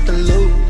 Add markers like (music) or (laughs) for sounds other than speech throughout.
got to lose.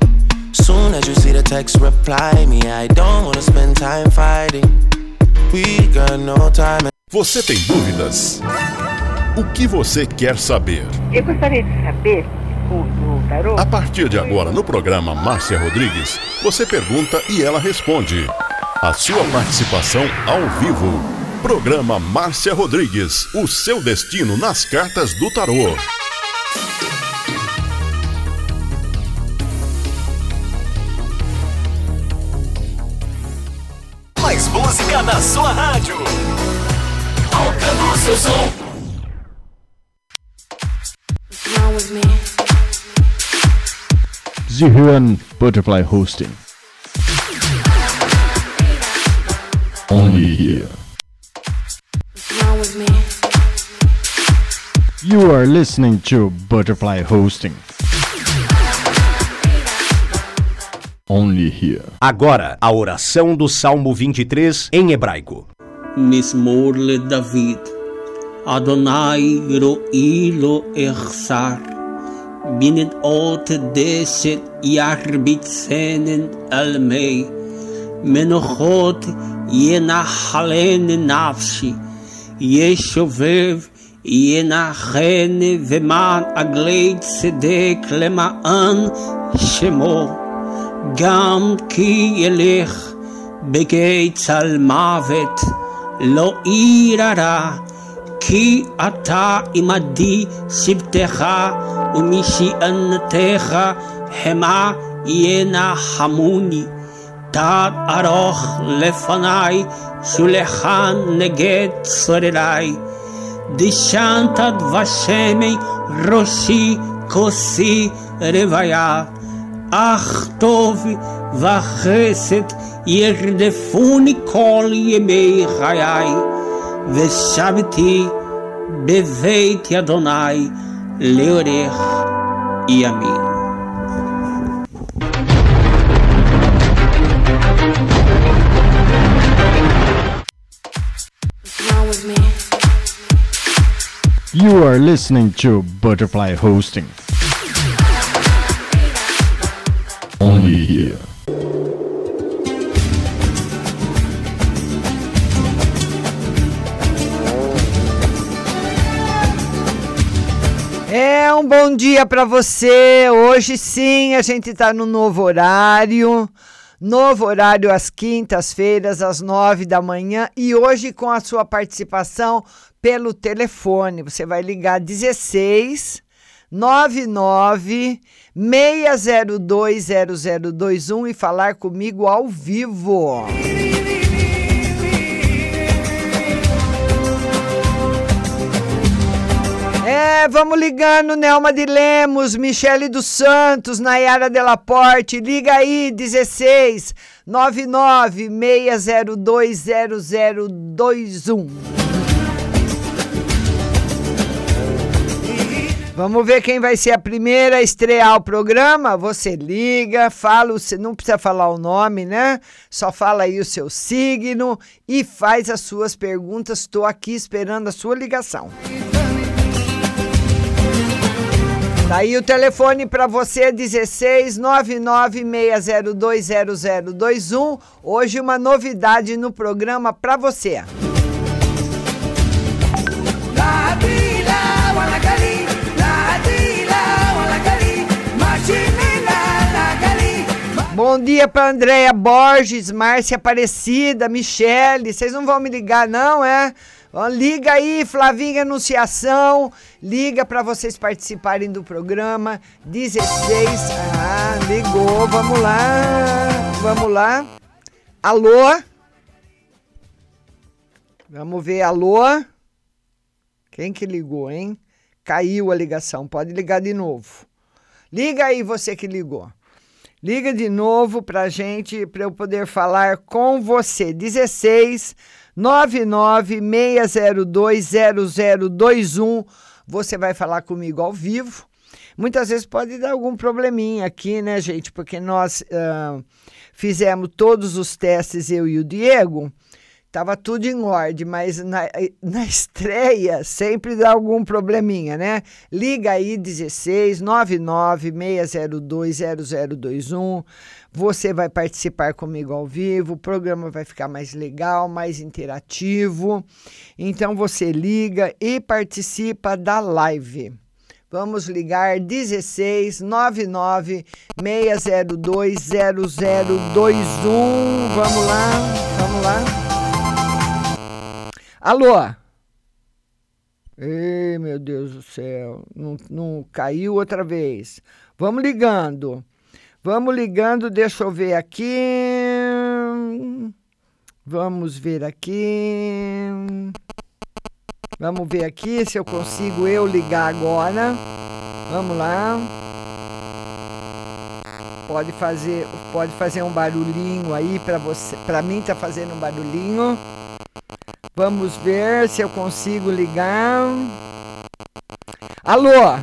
Soon as you see the text, reply me. I don't wanna spend time fighting. We got no time. Você tem dúvidas? O que você quer saber? Eu gostaria de saber, segundo o tarô, A partir de agora, no programa Márcia Rodrigues, você pergunta e ela responde. A sua participação ao vivo. Programa Márcia Rodrigues, o seu destino nas cartas do tarô. Mais música na sua rádio. Seu som. Zihuan Butterfly Hosting. Only here. You are listening to Butterfly Hosting. Only here. Agora, a oração do Salmo 23 em hebraico. מזמור לדוד. אדוני רואי לו אחסר. בנדעות דשת ירביצנן על מי. מנוחות ינחלן נפשי. ישובב ינחן ומען עגלי צדק למען שמו. גם כי ילך בגי צל מוות, לא עיר הרע, כי אתה עמדי שבתך, ומשענתך חמה ינחמוני. תד ארוך לפניי, שולחן נגד צורריי. דשנת דבשמי ראשי כוסי רוויה. Ach tov vachesed ירדפוני כל ימי חיי, ושבתי בבית אדוני לאורך ימים. What's wrong with me? You are listening to Butterfly Hosting. Only here. É um bom dia para você. Hoje sim, a gente está no novo horário. Novo horário às quintas-feiras, às nove da manhã. E hoje com a sua participação pelo telefone. Você vai ligar 16 99 602 0021 e falar comigo ao vivo. É, vamos ligando, Nelma de Lemos, Michele dos Santos, Nayara Delaporte, liga aí, 16 99 602 Vamos ver quem vai ser a primeira a estrear o programa. Você liga, fala, não precisa falar o nome, né? Só fala aí o seu signo e faz as suas perguntas. Estou aqui esperando a sua ligação. Tá aí o telefone para você, 16 996020021. Hoje uma novidade no programa para você. Bom dia para Andréia Borges, Márcia Aparecida, Michele. Vocês não vão me ligar, não, é? Liga aí, Flavinha Anunciação. Liga para vocês participarem do programa. 16. Ah, ligou. Vamos lá. Vamos lá. Alô? Vamos ver. Alô? Quem que ligou, hein? Caiu a ligação. Pode ligar de novo. Liga aí, você que ligou. Liga de novo pra gente, para eu poder falar com você. 16 996020021. Você vai falar comigo ao vivo. Muitas vezes pode dar algum probleminha aqui, né, gente? Porque nós ah, fizemos todos os testes, eu e o Diego. Tava tudo em ordem, mas na, na estreia sempre dá algum probleminha, né? Liga aí 16 99 602 0021. Você vai participar comigo ao vivo, o programa vai ficar mais legal, mais interativo. Então você liga e participa da live. Vamos ligar 16 99 602 0021. Vamos lá, vamos lá. Alô? Ei, meu Deus do céu, não, não caiu outra vez. Vamos ligando. Vamos ligando, deixa eu ver aqui. Vamos ver aqui. Vamos ver aqui se eu consigo eu ligar agora. Vamos lá. Pode fazer, pode fazer um barulhinho aí para você. Para mim tá fazendo um barulhinho. Vamos ver se eu consigo ligar. Alô?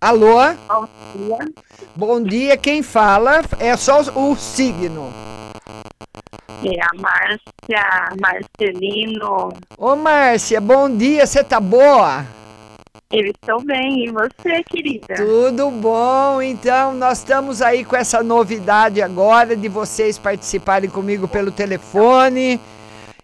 Alô? Bom dia. Bom dia, quem fala é só o signo. É a Márcia Marcelino. Ô Márcia, bom dia, você tá boa? Eu estou bem. E você, querida? Tudo bom, então nós estamos aí com essa novidade agora de vocês participarem comigo pelo telefone.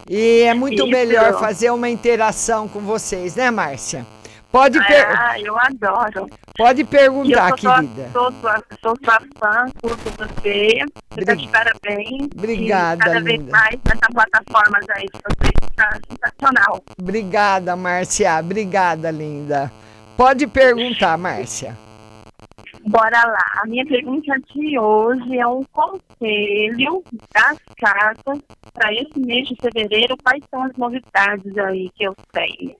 E é muito Isso. melhor fazer uma interação com vocês, né, Márcia? Pode, per- Ah, eu adoro. pode perguntar, sou, querida. sou, sua, sou sua fã, curto você. Você tá de parabéns. Obrigada, cada vez linda. mais nessa plataforma aí de vocês. Tá sensacional. Obrigada, Márcia. Obrigada, linda. Pode perguntar, Márcia. Bora lá. A minha pergunta de hoje é um conselho das cartas para esse mês de fevereiro. Quais são as novidades aí que eu sei?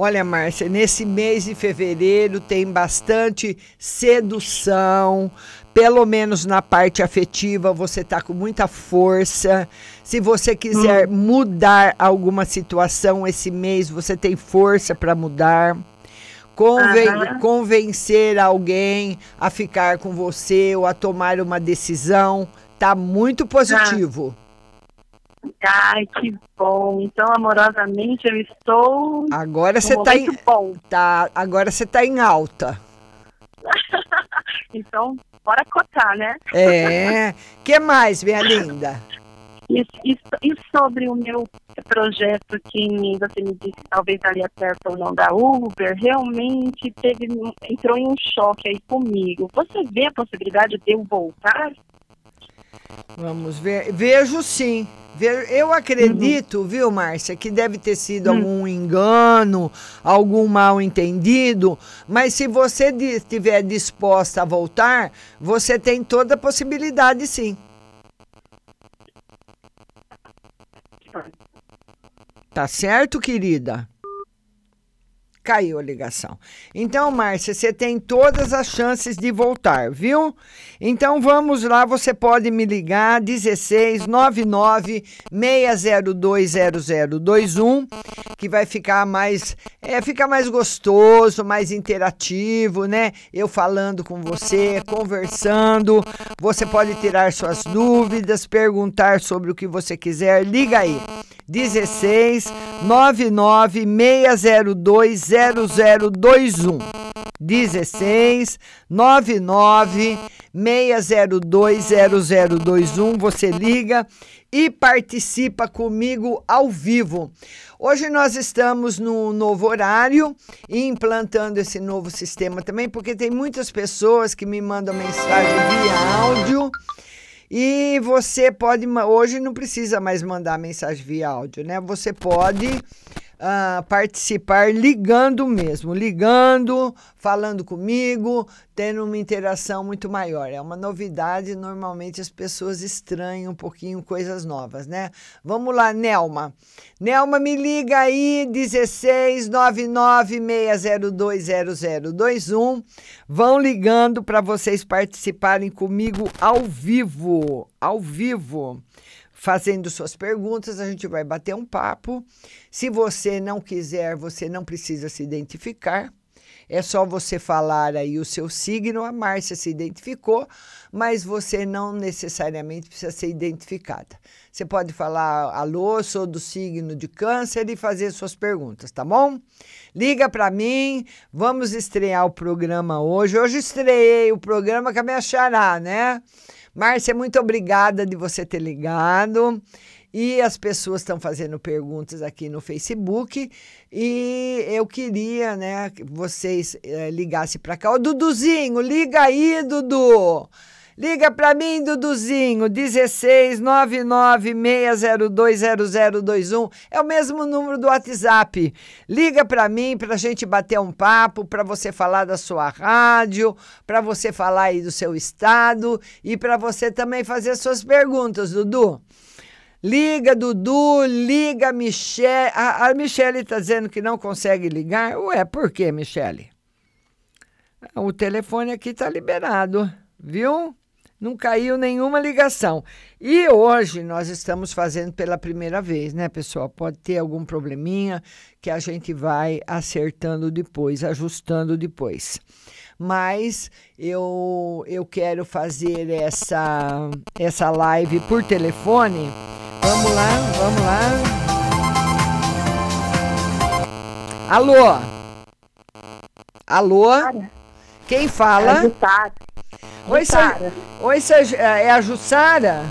Olha, Márcia, nesse mês de fevereiro tem bastante sedução, pelo menos na parte afetiva, você tá com muita força. Se você quiser mudar alguma situação esse mês, você tem força para mudar. Conven- Aham. Convencer alguém a ficar com você ou a tomar uma decisão, tá muito positivo. Ai, que bom. Então, amorosamente, eu estou. Agora você tá em, bom. tá, agora você tá em alta. (laughs) Então, bora cotar, né? É. (laughs) que mais, minha linda? E, e- e sobre o meu projeto que me- você me disse que talvez daria certo ou não da Uber, realmente teve, entrou em um choque aí comigo. Você vê a possibilidade de eu voltar? Vamos ver. Vejo sim. Eu acredito, viu, Márcia, que deve ter sido algum engano, algum mal entendido, mas se você estiver disposta a voltar, você tem toda a possibilidade sim. Tá certo, querida? Caiu a ligação. Então, Márcia, você tem todas as chances de voltar, viu? Então vamos lá, você pode me ligar 16 99 602 0021, que vai ficar mais é, fica mais gostoso, mais interativo, né? Eu falando com você, conversando. Você pode tirar suas dúvidas, perguntar sobre o que você quiser. Liga aí. 16 99 602 0021. 16 99 602 0021. Você liga e participa comigo ao vivo. Hoje nós estamos no novo horário e implantando esse novo sistema também, porque tem muitas pessoas que me mandam mensagem via áudio. E você pode, hoje não precisa mais mandar mensagem via áudio, né? Você pode ah, participar ligando mesmo, ligando, falando comigo, tendo uma interação muito maior. É uma novidade, normalmente as pessoas estranham um pouquinho coisas novas, né? Vamos lá, Nelma. Nelma, me liga aí, 16 99 602 0021. Vão ligando para vocês participarem comigo ao vivo, ao vivo fazendo suas perguntas, a gente vai bater um papo. Se você não quiser, você não precisa se identificar. É só você falar aí o seu signo. A Márcia se identificou, mas você não necessariamente precisa ser identificada. Você pode falar, alô, sou do signo de câncer e fazer suas perguntas, tá bom? Liga para mim, vamos estrear o programa hoje. Hoje estreiei o programa com a minha xará, né? Márcia, muito obrigada de você ter ligado. E as pessoas estão fazendo perguntas aqui no Facebook. E eu queria, né, que vocês eh, ligassem para cá. Duduzinho, liga aí, Dudu. Liga para mim, Duduzinho, 16 99 602 0021. É o mesmo número do WhatsApp. Liga para mim para a gente bater um papo, para você falar da sua rádio, para você falar aí do seu estado e para você também fazer suas perguntas, Dudu. Liga, Dudu, liga, Michele. A, a Michele está dizendo que não consegue ligar. Ué, por quê, Michele? O telefone aqui está liberado, viu? Não caiu nenhuma ligação. E hoje nós estamos fazendo pela primeira vez, né, pessoal? Pode ter algum probleminha que a gente vai acertando depois, ajustando depois. Mas eu, eu quero fazer essa, essa live por telefone. Vamos lá, vamos lá. Alô? Alô? Quem fala? Oi, Sa- Oi, Sa- é a Jussara?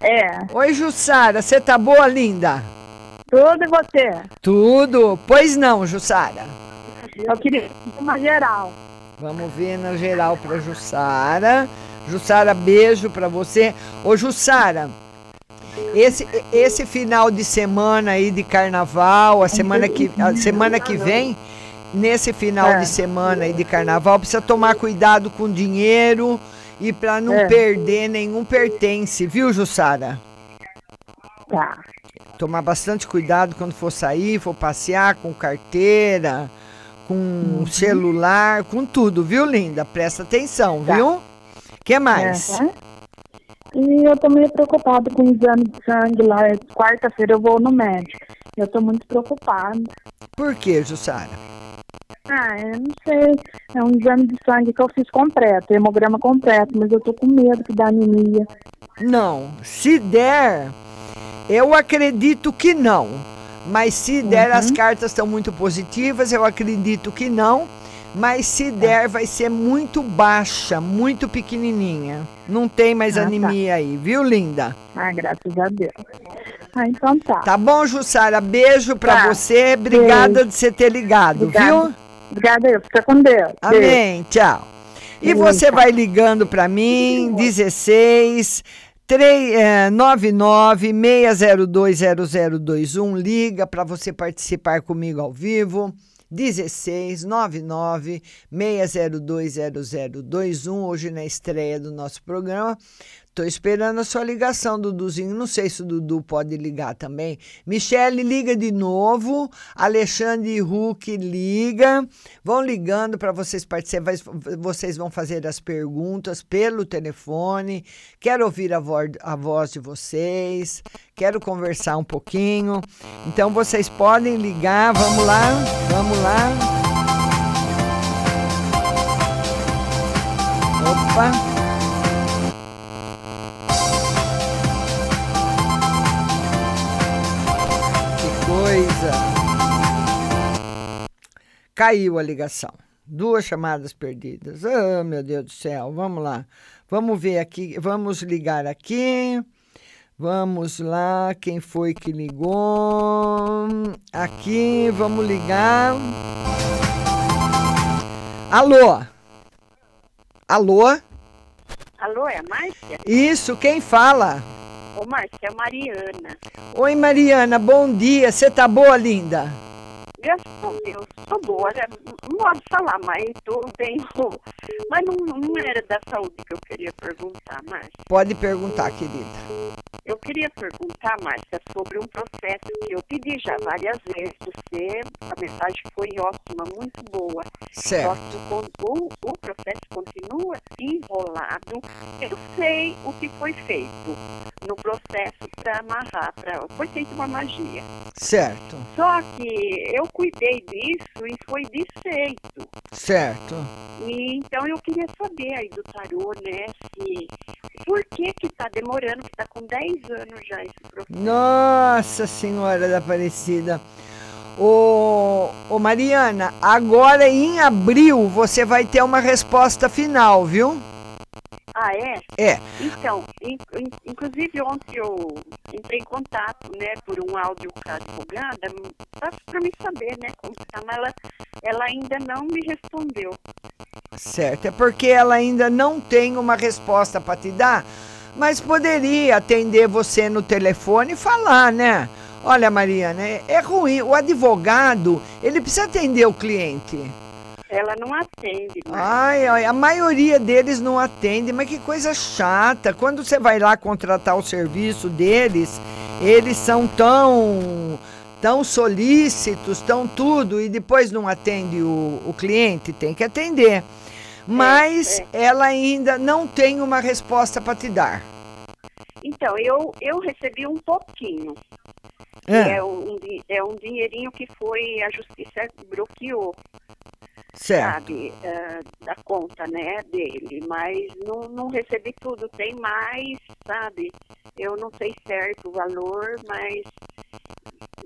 É. Oi, Jussara, você tá boa, linda? Tudo e você? Tudo. Pois não, Jussara. Eu queria uma geral. Vamos ver na geral para Jussara. Jussara, beijo para você. Ô, Jussara, esse, esse final de semana aí de carnaval, a semana que, a semana que vem, nesse final É. de semana aí de carnaval, precisa tomar cuidado com dinheiro e para não É. perder nenhum pertence, viu, Jussara? Tá. Tomar bastante cuidado quando for sair, for passear com carteira, com Uhum. celular, com tudo, viu, linda? Presta atenção, Tá. viu? que mais? É, E eu tô meio preocupada com o exame de sangue lá. Quarta-feira eu vou no médico. Eu tô muito preocupada. Por que, Jussara? Ah, eu não sei. É um exame de sangue que eu fiz completo, hemograma completo, mas eu tô com medo que dá anemia. Não, se der, eu acredito que não. Mas se der, Uhum. as cartas estão muito positivas, eu acredito que não. Mas Tá. se der, vai ser muito baixa, muito pequenininha. Não tem mais Ah, tá. anemia aí, viu, linda? Ah, graças a Deus. Ah, então tá. Tá bom, Jussara? Beijo pra Tá. você. Obrigada Beijo. de você ter ligado, Obrigada. viu? Obrigada, eu. Fica com Deus. Beijo. Amém, tchau. E Beijo, você vai ligando para mim, 16 3, é, 99 602 0021. Liga para você participar comigo ao vivo. 16 99 602 0021. Hoje na estreia do nosso programa. Tô esperando a sua ligação, Duduzinho. Não sei se o Dudu pode ligar também. Michele, liga de novo. Alexandre Huck, liga. Vão ligando para vocês participarem. Vocês vão fazer as perguntas pelo telefone. Quero ouvir a, vo a voz de vocês. Quero conversar um pouquinho. Então vocês podem ligar. Vamos lá, vamos lá. Opa. Coisa. Caiu a ligação. Duas chamadas perdidas. Ah, meu Deus do céu. Vamos lá. Vamos ver aqui. Vamos ligar aqui. Vamos lá. Quem foi que ligou? Aqui. Vamos ligar. Alô? Alô? Alô, é a Márcia? Isso, quem fala? Ô, Márcia, é a Mariana. Oi, Mariana, bom dia. Você tá boa, linda? Graças a Deus, tô boa. né? Não posso falar, mas tô bem. Mas não, não era da saúde que eu queria perguntar, Márcia. Pode perguntar, querida. Eu queria perguntar, Márcia, sobre um processo que eu pedi já várias vezes. Você, a mensagem foi ótima, muito boa. Certo. Só que o, o processo continua enrolado. Eu sei o que foi feito no processo para amarrar. Pra, foi feita uma magia. Certo, Só que eu cuidei disso e foi desfeito. certo. E, então eu queria saber aí do tarô, né, se por que que tá demorando, que tá com 10 anos já esse processo. Nossa Senhora da Aparecida. Ô, ô Mariana, agora em abril você vai ter uma resposta final, viu? Ah, é? É. Então, in- in- inclusive ontem eu entrei em contato, né, por um áudio com a advogada, para me saber, né, como que tá, mas ela, ela ainda não me respondeu. Certo, é porque ela ainda não tem uma resposta para te dar, mas poderia atender você no telefone e falar, né? Olha, Mariana, é, é ruim. O advogado, ele precisa atender o cliente. Ela não atende, mas Ai, ai, a maioria deles não atende, mas que coisa chata. Quando você vai lá contratar o serviço deles, eles são tão tão solícitos, tão tudo, e depois não atende o, o cliente, tem que atender. Mas ela ainda não tem uma resposta para te dar. Então, eu, eu recebi um pouquinho. É. É, um, é um dinheirinho que foi, a justiça bloqueou, Certo. sabe, ah, da conta, né, dele. Mas não, não recebi tudo, tem mais, sabe? Eu não sei certo o valor, mas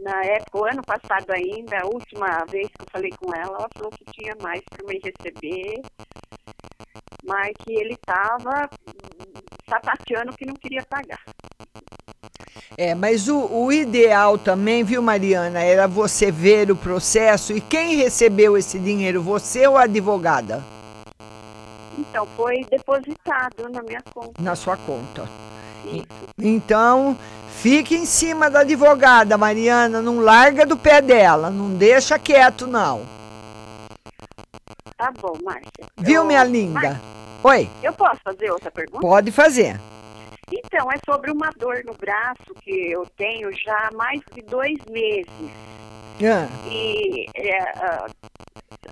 na época, o ano passado ainda, a última vez que eu falei com ela, ela falou que tinha mais para me receber, mas que ele estava sapateando que não queria pagar. É, mas o, o ideal também, viu, Mariana, era você ver o processo e quem recebeu esse dinheiro, você ou a advogada? Então, foi depositado na minha conta. Na sua conta. Isso. Então, fique em cima da advogada, Mariana. Não larga do pé dela. Não deixa quieto, não. Tá bom, Márcia. Viu, minha linda? Márcia, Oi, eu posso fazer outra pergunta? pode fazer. Então, é sobre uma dor no braço que eu tenho já há mais de dois meses. Ah, E, é, ah,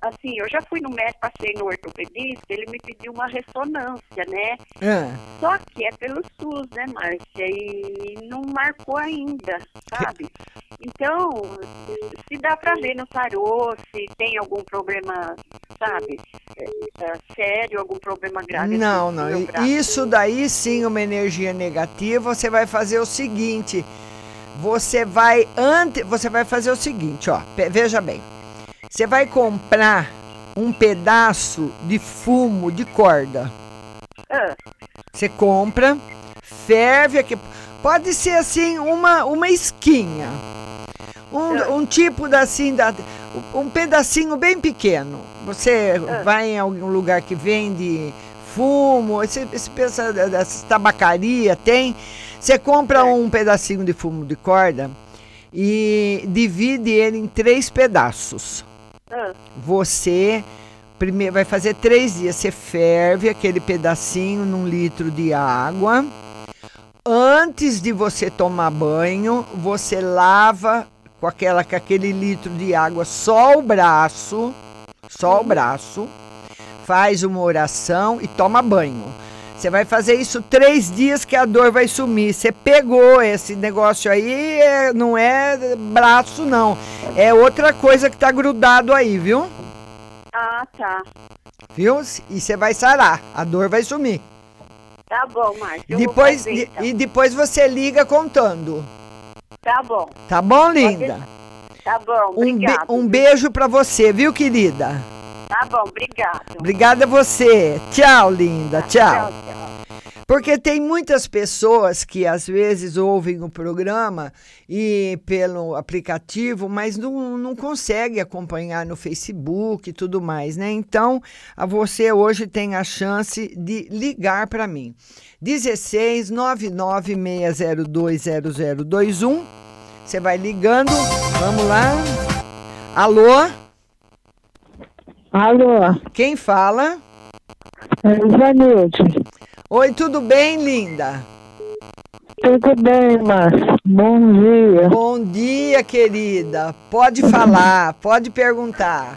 assim, eu já fui no médico, passei no ortopedista, ele me pediu uma ressonância, né? ah. Só que é pelo SUS, né, Márcia? E não marcou ainda, sabe? (laughs) Então, se dá pra ver no tarô, se tem algum problema, sabe? é, é, sério, algum problema grave. Não, não. Isso daí sim, uma energia negativa. Você vai fazer o seguinte: você vai antes, você vai fazer o seguinte, ó. Veja bem. Você vai comprar um pedaço de fumo de corda. Ah, Você compra, ferve aqui. Pode ser assim uma uma esquinha. Um, um tipo da, assim, da, um pedacinho bem pequeno. Você vai em algum lugar que vende fumo, esse, esse pensa dessas tabacaria tem. Você compra um pedacinho de fumo de corda e divide ele em três pedaços. ah, Você primeiro vai fazer três dias. Você ferve aquele pedacinho num litro de água. Antes de você tomar banho, você lava com, aquela, com aquele litro de água só o braço, só o braço, faz uma oração e toma banho. Você vai fazer isso três dias que a dor vai sumir. Você pegou esse negócio aí, é- não é braço, não. É outra coisa que tá grudado aí, viu? ah, tá. Viu? E você vai sarar. A dor vai sumir. Tá bom, vou Depois, fazer, então. E depois você liga contando. Tá bom, Tá bom, linda? tá bom, Um, be- obrigado. um beijo pra você, viu, querida? Tá bom, obrigado. Obrigada a você. Tchau, linda. Tchau. Tchau, tchau. Porque tem muitas pessoas que às vezes ouvem o programa e pelo aplicativo, mas não, não consegue acompanhar no Facebook e tudo mais, né? Então, a você hoje tem a chance de ligar para mim. 16 996020021. Você vai ligando. Vamos lá. Alô? Alô, Quem fala? é Ivanilde. Oi, tudo bem, linda? Tudo bem, Márcia? Bom dia. Bom dia, querida. Pode falar, pode perguntar.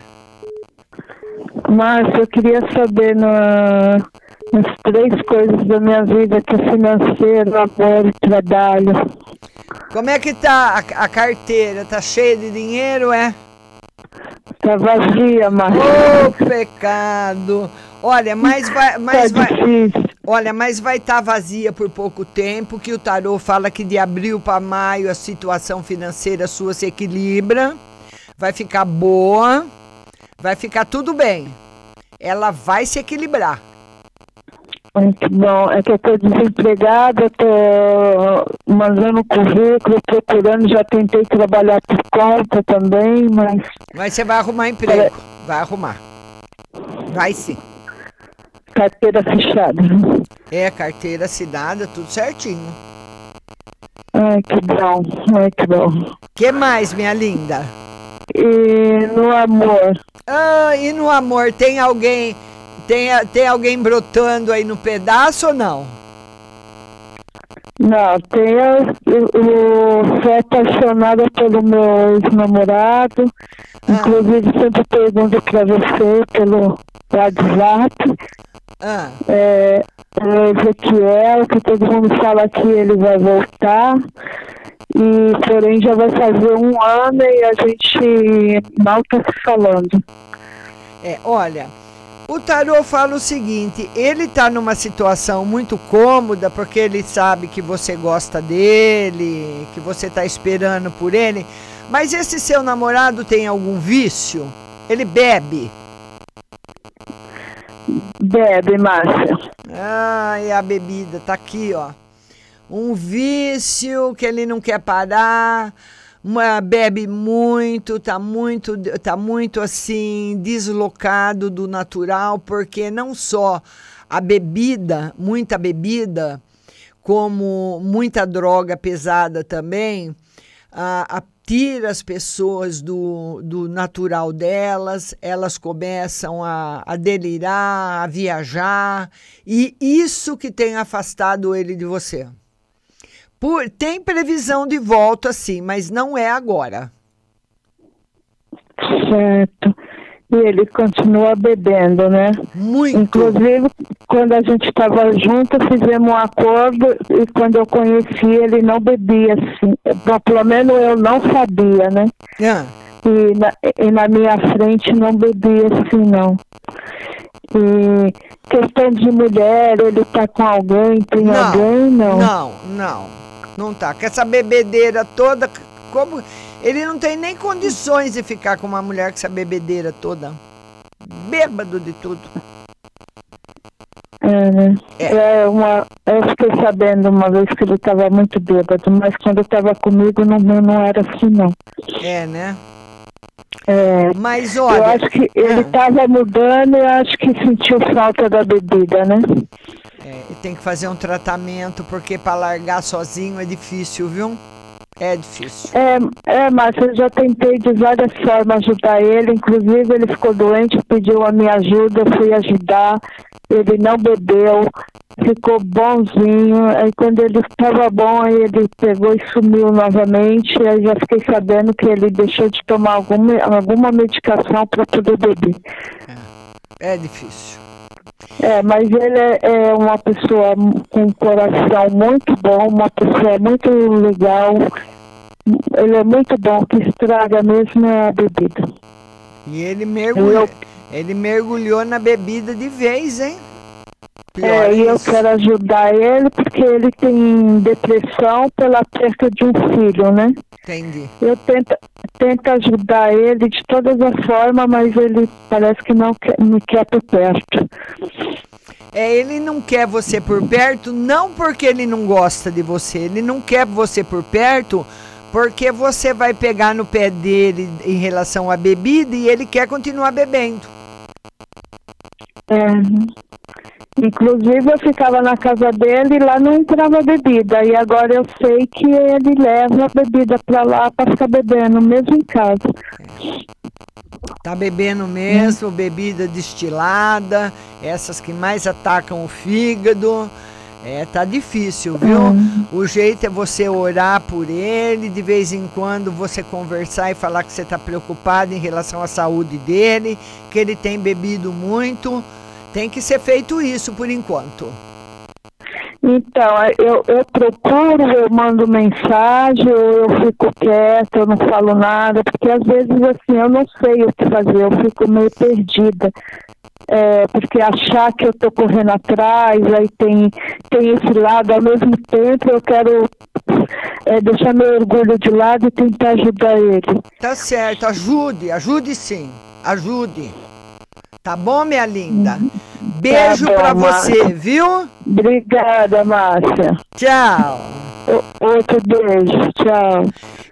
Márcia, eu queria saber na, nas três coisas da minha vida, que é financeiro, amor e trabalho. Como é que tá a, a carteira? Tá cheia de dinheiro, é? Tá vazia, Márcia. Ô, pecado! Olha, mas vai, mas tá vai, difícil. olha, mas vai estar vazia por pouco tempo, que o tarô fala que de abril para maio a situação financeira sua se equilibra, vai ficar boa, vai ficar tudo bem. Ela vai se equilibrar. Muito bom. É que eu tô desempregada, tô mandando currículo, procurando, já tentei trabalhar por conta também, mas Mas você vai arrumar emprego, vai arrumar. Vai sim. carteira fechada. É, carteira assinada, tudo certinho. Ai, que bom, ai, que bom. que mais, minha linda? E no amor, Ah, e no amor, tem alguém, tem, tem alguém brotando aí no pedaço ou não? não, tem o, sou apaixonada pelo meu ex-namorado, inclusive sempre pergunto pra você pelo WhatsApp, Ah, é, o Ezequiel, que todo mundo fala que ele vai voltar, e porém já vai fazer um ano e a gente mal tá se falando. é, olha, o tarô fala o seguinte, ele tá numa situação muito cômoda porque ele sabe que você gosta dele, que você tá esperando por ele, mas esse seu namorado tem algum vício? Ele bebe? Bebe, Márcia. Ai, a bebida tá aqui, ó. Um vício que ele não quer parar, uma, bebe muito, tá muito, tá muito assim deslocado do natural, porque não só a bebida, muita bebida, como muita droga pesada também, a, a, tira as pessoas do, do natural delas, elas começam a, a delirar, a viajar, e isso que tem afastado ele de você. Por, tem previsão de volta, sim, mas não é agora. Certo. E ele continua bebendo, né? Muito. Inclusive, quando a gente estava junto, fizemos um acordo e quando eu conheci ele não bebia assim. Pelo menos eu não sabia, né? Ah. E, na, e na minha frente não bebia assim, não. E questão de mulher, ele tá com alguém, tem não, alguém, não? Não, não. Não tá. Com essa bebedeira toda, como ele não tem nem condições de ficar com uma mulher com essa bebedeira toda. Bêbado de tudo. É, né? É. é uma, eu fiquei sabendo uma vez que ele estava muito bêbado, mas quando estava comigo não, não era assim, não. É, né? É, mas olha. Eu acho que ele estava ah. mudando e acho que sentiu falta da bebida, né? É, e tem que fazer um tratamento, porque para largar sozinho é difícil, viu? É difícil. É, é, mas eu já tentei de várias formas ajudar ele, inclusive ele ficou doente, pediu a minha ajuda, eu fui ajudar, ele não bebeu, ficou bonzinho, aí quando ele estava bom, aí ele pegou e sumiu novamente, aí já fiquei sabendo que ele deixou de tomar alguma, alguma medicação para poder beber. É, é difícil. É, mas ele é, é, uma pessoa com um coração muito bom, uma pessoa muito legal. Ele é muito bom, que estraga mesmo a bebida. E ele mergulhou, eu... ele mergulhou na bebida de vez, hein? Pior é, e eu quero ajudar ele porque ele tem depressão pela perda de um filho, né? Entendi. Eu tento, tento ajudar ele de todas as formas, mas ele parece que não quer, me quer por perto. É, ele não quer você por perto, não porque ele não gosta de você, ele não quer você por perto porque você vai pegar no pé dele em relação à bebida e ele quer continuar bebendo. É. Inclusive eu ficava na casa dele e lá não entrava bebida. E agora eu sei que ele leva a bebida para lá para ficar bebendo, mesmo em casa. Tá bebendo mesmo, hum. bebida destilada, essas que mais atacam o fígado. É, tá difícil, viu? Hum. O jeito é você orar por ele, de vez em quando você conversar e falar que você tá preocupado em relação à saúde dele, que ele tem bebido muito tem que ser feito isso por enquanto. Então, eu, eu procuro, eu mando mensagem, eu fico quieta, eu não falo nada, porque às vezes assim eu não sei o que fazer, eu fico meio perdida. É, porque achar que eu estou correndo atrás, aí tem, tem esse lado, ao mesmo tempo eu quero é, deixar meu orgulho de lado e tentar ajudar ele. Tá certo, ajude, ajude sim, ajude. Tá bom, minha linda? Beijo tá para você, viu? Obrigada, Márcia. Tchau. O, outro beijo, tchau.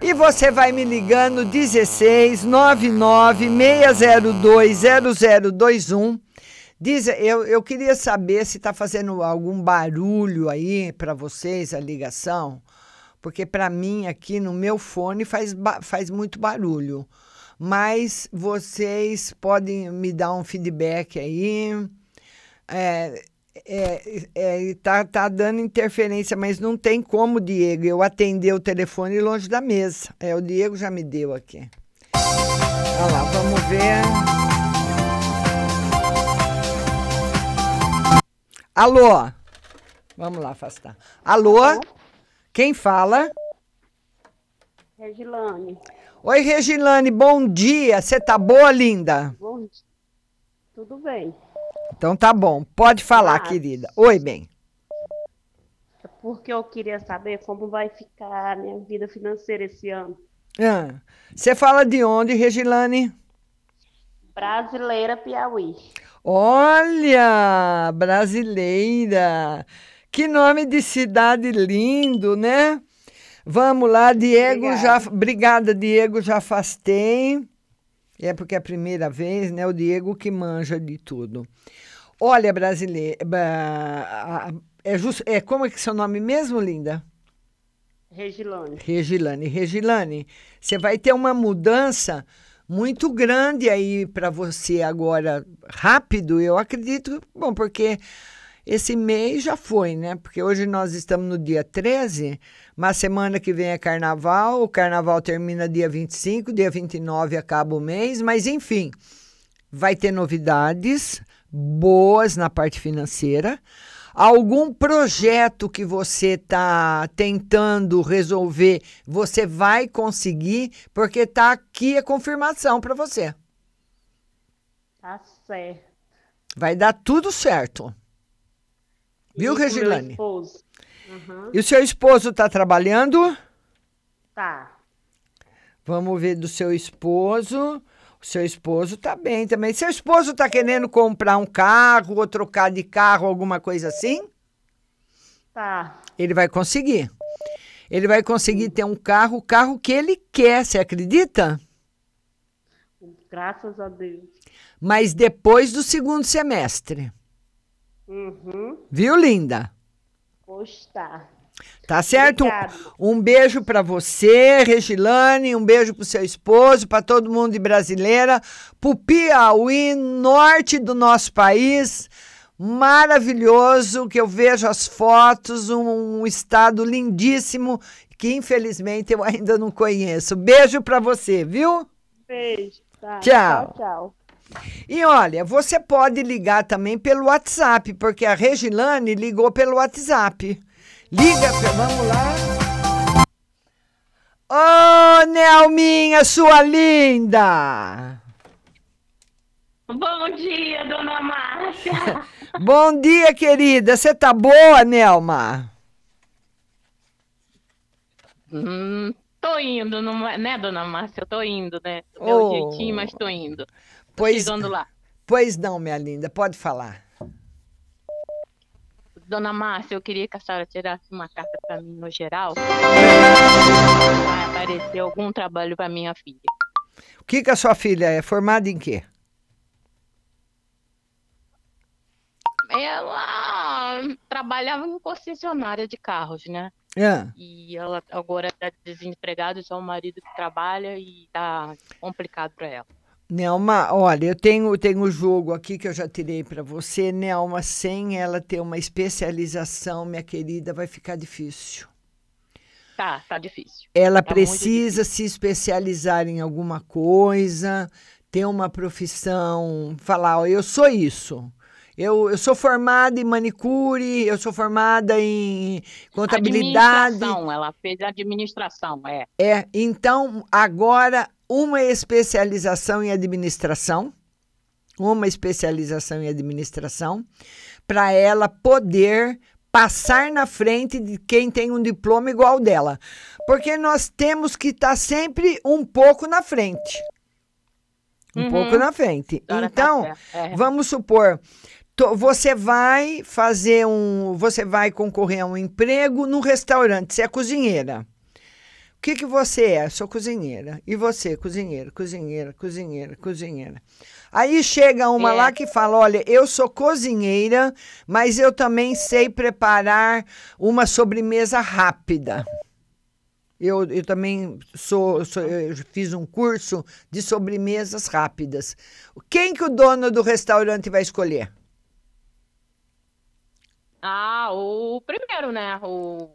E você vai me ligando 16 99 602 0021. Diz, eu, eu queria saber se está fazendo algum barulho aí para vocês a ligação, porque para mim aqui no meu fone faz, faz muito barulho mas vocês podem me dar um feedback aí. É, é, é, tá, tá dando interferência, mas não tem como, Diego, eu atender o telefone longe da mesa. É, o Diego já me deu aqui. Olha lá, vamos ver. Alô? Vamos lá afastar. Alô? Alô? Quem fala? Regilane. Oi, Regilane, bom dia. Você tá boa, linda? Bom dia. Tudo bem. Então tá bom. Pode falar, Mas... querida. Oi, bem. É porque eu queria saber como vai ficar a minha vida financeira esse ano. Ah, você fala de onde, Regilane? Brasileira Piauí. Olha, brasileira. Que nome de cidade lindo, né? Vamos lá, Diego Obrigada. já. Obrigada, Diego, já afastei. É porque é a primeira vez, né? O Diego que manja de tudo. Olha, brasileira. É, just, é, como é que é seu nome mesmo, linda? Regilane. Regilane. Regilane, você vai ter uma mudança muito grande aí para você agora, rápido, eu acredito. Bom, porque esse mês já foi, né? Porque hoje nós estamos no dia 13, mas semana que vem é carnaval, o carnaval termina dia 25, dia 29 acaba o mês, mas enfim, vai ter novidades boas na parte financeira. Algum projeto que você está tentando resolver, você vai conseguir, porque está aqui a confirmação para você. Tá certo. Vai dar tudo certo. Viu, E Regilane? Uhum. E o seu esposo está trabalhando? Tá. Vamos ver do seu esposo. O seu esposo tá bem também. Seu esposo tá querendo comprar um carro ou trocar de carro, alguma coisa assim? Tá. Ele vai conseguir. Ele vai conseguir ter um carro, o carro que ele quer, você acredita? Graças a Deus. Mas depois do segundo semestre. Uhum. Viu, linda? Pois tá. Certo? Obrigada. Um beijo para você, Regilane, um beijo pro seu esposo, para todo mundo de brasileira, pro Piauí, norte do nosso país. Maravilhoso, que eu vejo as fotos, um, um estado lindíssimo que infelizmente eu ainda não conheço. Beijo para você, viu? Beijo. Tá. Tchau. Tchau, tchau. E olha, você pode ligar também pelo WhatsApp, porque a Regilane ligou pelo WhatsApp. Liga, vamos lá. Ô, Nelminha, sua linda! Bom dia, dona Márcia. (laughs) Bom dia, querida. Você tá boa, Nelma? Hum, tô indo, não é- né, dona Márcia? Eu tô indo, né? Do Meu Oh. jeitinho, mas tô indo. Tô Pois, pois não, minha linda, pode falar. Dona Márcia, eu queria que a senhora tirasse uma carta pra mim no geral. Vai aparecer algum trabalho pra minha filha. O que, que a sua filha é? Formada em quê? Ela trabalhava em concessionária de carros, né? Ah, E ela agora tá desempregada, só o marido que trabalha e tá complicado pra ela. Nelma, olha, eu tenho tenho o jogo aqui que eu já tirei para você. Nelma, sem ela ter uma especialização, minha querida, vai ficar difícil. Tá, tá difícil. Ela Tá precisa se especializar em alguma coisa, ter uma profissão, falar, ó, eu sou isso. Eu, eu sou formada em manicure, eu sou formada em contabilidade. Administração, ela fez administração, é. É, então agora uma especialização em administração, uma especialização em administração, para ela poder passar na frente de quem tem um diploma igual dela. Porque nós temos que estar sempre um pouco na frente. Um Uhum. pouco na frente. A senhora tá Então, é. vamos supor, você vai fazer um, você vai concorrer a um emprego num restaurante, você é cozinheira. O que, que você é? Sou cozinheira. E você, cozinheira, cozinheira, cozinheira, cozinheira. Aí chega uma É. lá que fala: olha, eu sou cozinheira, mas eu também sei preparar uma sobremesa rápida. Eu, eu também sou, sou- eu fiz um curso de sobremesas rápidas. Quem que o dono do restaurante vai escolher? Ah, o primeiro, né? O,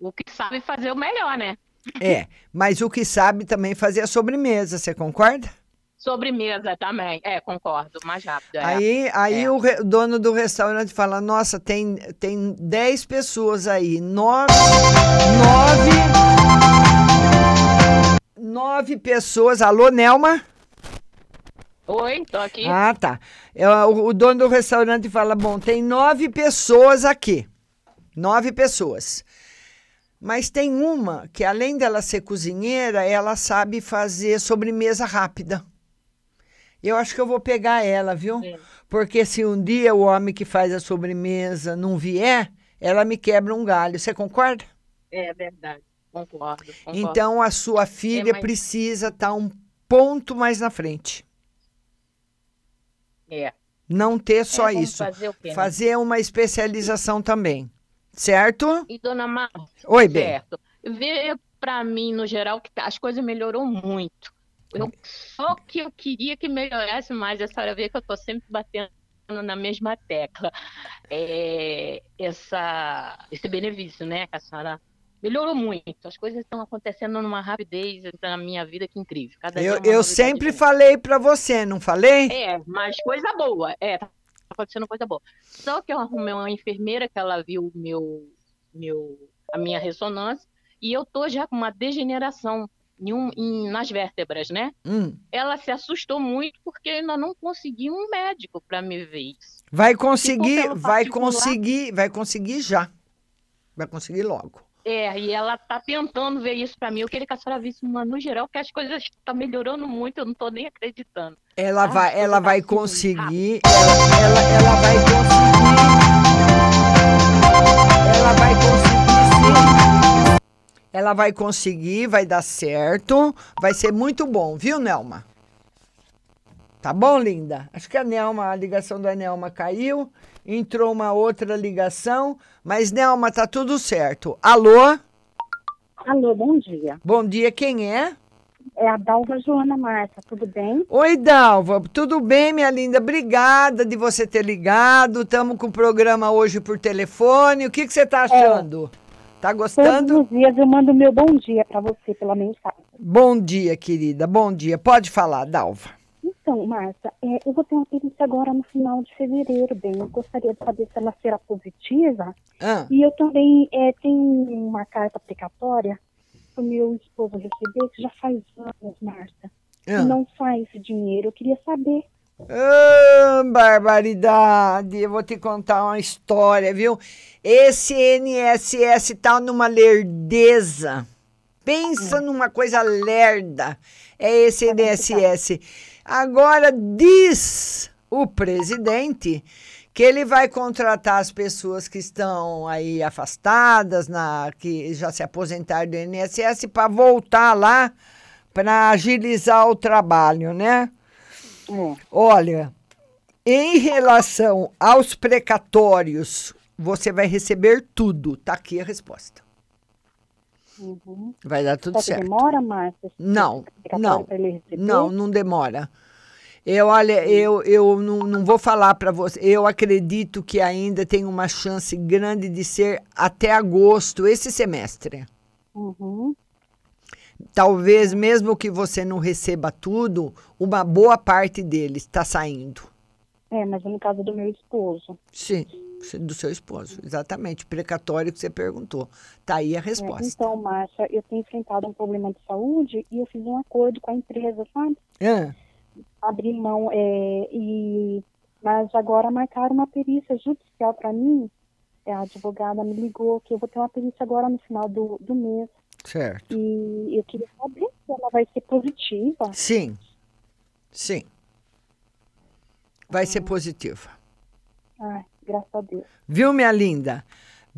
o que sabe fazer o melhor, né? É, mas o que sabe também fazer a sobremesa, você concorda? Sobremesa também. É, concordo, mais rápido. é. Aí, aí É. o, re- dono do restaurante fala: Nossa, tem, tem 10 pessoas aí, nove, nove, nove pessoas. Alô, Nelma? Oi, tô aqui. Ah, tá. É, o, o dono do restaurante fala: Bom, tem nove pessoas aqui. Nove pessoas. Mas tem uma que, além dela ser cozinheira, ela sabe fazer sobremesa rápida. Eu acho que eu vou pegar ela, viu? Porque se um dia o homem que faz a sobremesa não vier, ela me quebra um galho. Você concorda? É verdade. Concordo. concordo. Então a sua filha É, mas- precisa estar um ponto mais na frente. É. Não ter só É, isso. fazer o quê, né? Fazer uma especialização também. Certo? E dona Mar, Oi, bem. certo. Vê pra mim, no geral, que as coisas melhorou muito. Eu, só que eu queria que melhorasse mais. A senhora vê que eu tô sempre batendo na mesma tecla. É, essa, esse benefício, né, que a senhora melhorou muito. As coisas estão acontecendo numa rapidez na minha vida que incrível. Cada Eu, eu sempre falei para você, não falei? É, mas coisa boa. É, tá acontecendo coisa boa. Só que eu arrumei uma enfermeira que ela viu meu, meu, a minha ressonância e eu tô já com uma degeneração em um, em- nas vértebras, né? Hum. Ela se assustou muito porque eu ainda não consegui um médico para me ver isso. Vai conseguir, pelo vai conseguir, vai conseguir já. Vai conseguir logo. É, e ela tá tentando ver isso para mim. Eu queria que a senhora visse uma no geral, que as coisas estão melhorando muito, eu não tô nem acreditando. Ela Ah, vai, ela vai conseguir, ela, ela, ela vai conseguir. Ela vai conseguir sim. Ela vai conseguir, vai dar certo, vai ser muito bom, viu, Nelma? Tá bom, linda? Acho que a Nelma, a ligação da Nelma caiu, entrou uma outra ligação, mas Nelma, tá tudo certo. Alô? Alô, bom dia. Bom dia, quem é? É a Dalva Joana Marta, tudo bem? Oi, Dalva, tudo bem, minha linda? Obrigada de você ter ligado. Estamos com o programa hoje por telefone. O que, que você está achando? Tá gostando? Todos os dias eu mando meu bom dia para você pela mensagem. Bom dia, querida. Bom dia. Pode falar, Dalva. Então, Marta, é, eu vou ter uma perícia agora no final de fevereiro, bem. Eu gostaria de saber se ela será positiva. Ah. E eu também é, tenho uma carta aplicatória para o meu esposo receber, que já faz anos, Marta. Ah. Não sai esse dinheiro. Eu queria saber. Ah, barbaridade. Eu vou te contar uma história, viu? Esse NSS tá numa lerdeza. Pensa numa coisa lerda. É esse NSS. Agora diz o presidente que ele vai contratar as pessoas que estão aí afastadas, na, que já se aposentaram do INSS, para voltar lá para agilizar o trabalho, né? Olha, em relação aos precatórios, você vai receber tudo. Tá aqui a resposta. Uhum. Vai dar tudo Só certo. demora, esse Não, não, não, não demora. Eu, olha, eu, eu não, não vou falar para você. Eu acredito que ainda tem uma chance grande de ser até agosto, esse semestre. Uhum. Talvez, mesmo que você não receba tudo, uma boa parte dele está saindo. É, mas é no caso do meu esposo. Sim, do seu esposo, exatamente. Precatório que você perguntou. Tá aí a É, resposta. então, Márcia, eu tenho enfrentado um problema de saúde e eu fiz um acordo com a empresa, sabe? Ah, Abri mão é, e mas agora marcaram uma perícia judicial para mim. É, a advogada me ligou que eu vou ter uma perícia agora no final do, do mês. certo. E eu queria saber se ela vai ser positiva. Sim, sim. Vai ser positiva. Ai, graças a Deus. Viu, minha linda?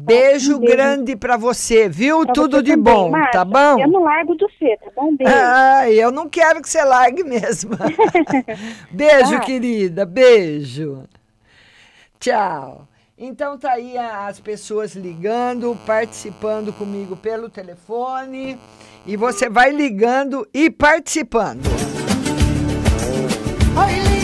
Beijo, um grande pra você, viu? Pra Tudo você de também, bom, Márcia. tá bom? Eu não largo do C, tá bom? Beijo. Ah, eu não quero que você largue mesmo. (laughs) Beijo, Tá. querida. Beijo. Tchau. Então tá aí as pessoas ligando, participando comigo pelo telefone. E você vai ligando e participando. E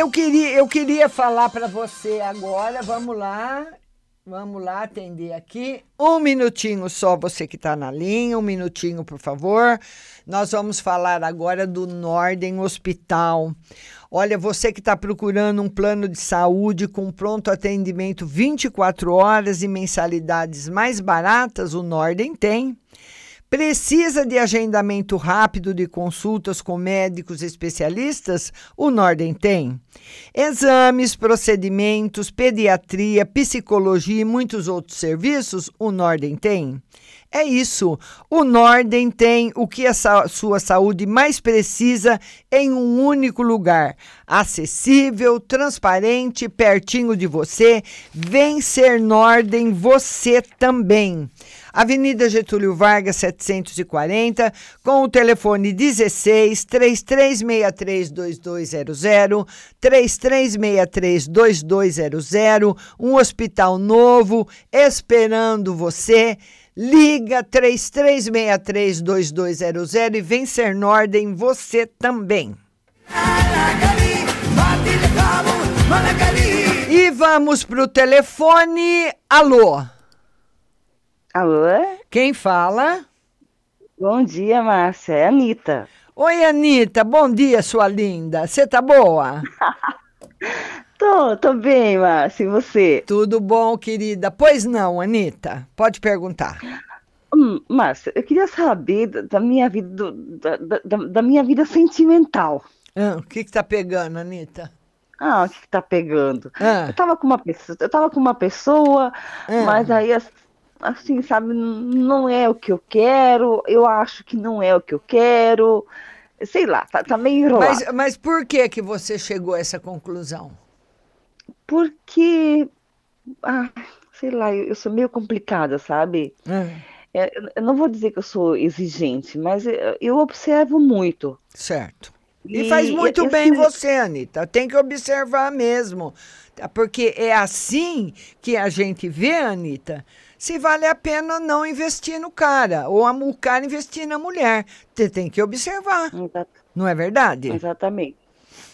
eu queria, eu queria falar para você agora, vamos lá, vamos lá atender aqui. Um minutinho só, você que está na linha, um minutinho, por favor. Nós vamos falar agora do Norden Hospital. Olha, você que está procurando um plano de saúde com pronto atendimento 24 horas e mensalidades mais baratas, o Norden tem. Precisa de agendamento rápido de consultas com médicos especialistas? O Norden tem. Exames, procedimentos, pediatria, psicologia e muitos outros serviços? O Norden tem. É isso. O Norden tem o que a sua saúde mais precisa em um único lugar. Acessível, transparente, pertinho de você. Vem ser Norden você também. Avenida Getúlio Vargas, 740, com o telefone 16 3363 2200, 3363 2200, um hospital novo esperando você. Liga 3363 2200 e vem ser Norden você também. E vamos pro telefone. Alô? Alô? Quem fala? Bom dia, Márcia. É a Anitta. Oi, Anitta. Bom dia, sua linda. Você tá boa? (laughs) tô, tô bem, Márcia. E você? Tudo bom, querida? Pois não, Anitta. Pode perguntar. Hum, Márcia, eu queria saber da, da minha vida, do, da, da, da, minha vida sentimental. Ah, o que que tá pegando, Anitta? Ah, o que, que tá pegando? Ah. Eu tava com uma pessoa, eu tava com uma pessoa, Ah. mas aí assim, sabe, não é o que eu quero, eu acho que não é o que eu quero. Sei lá, tá, tá meio enrolado. Mas, mas por que que você chegou a essa conclusão? Porque, ah, sei lá, eu, eu sou meio complicada, sabe? É, eu- eu não vou dizer que eu sou exigente, mas eu, eu observo muito. Certo. E, faz muito e, bem você, Anitta. Tem que observar mesmo. Porque é assim que a gente vê, Anitta, se vale a pena não investir no cara, ou a, o cara investir na mulher. Você tem que observar. Não é verdade? Exatamente.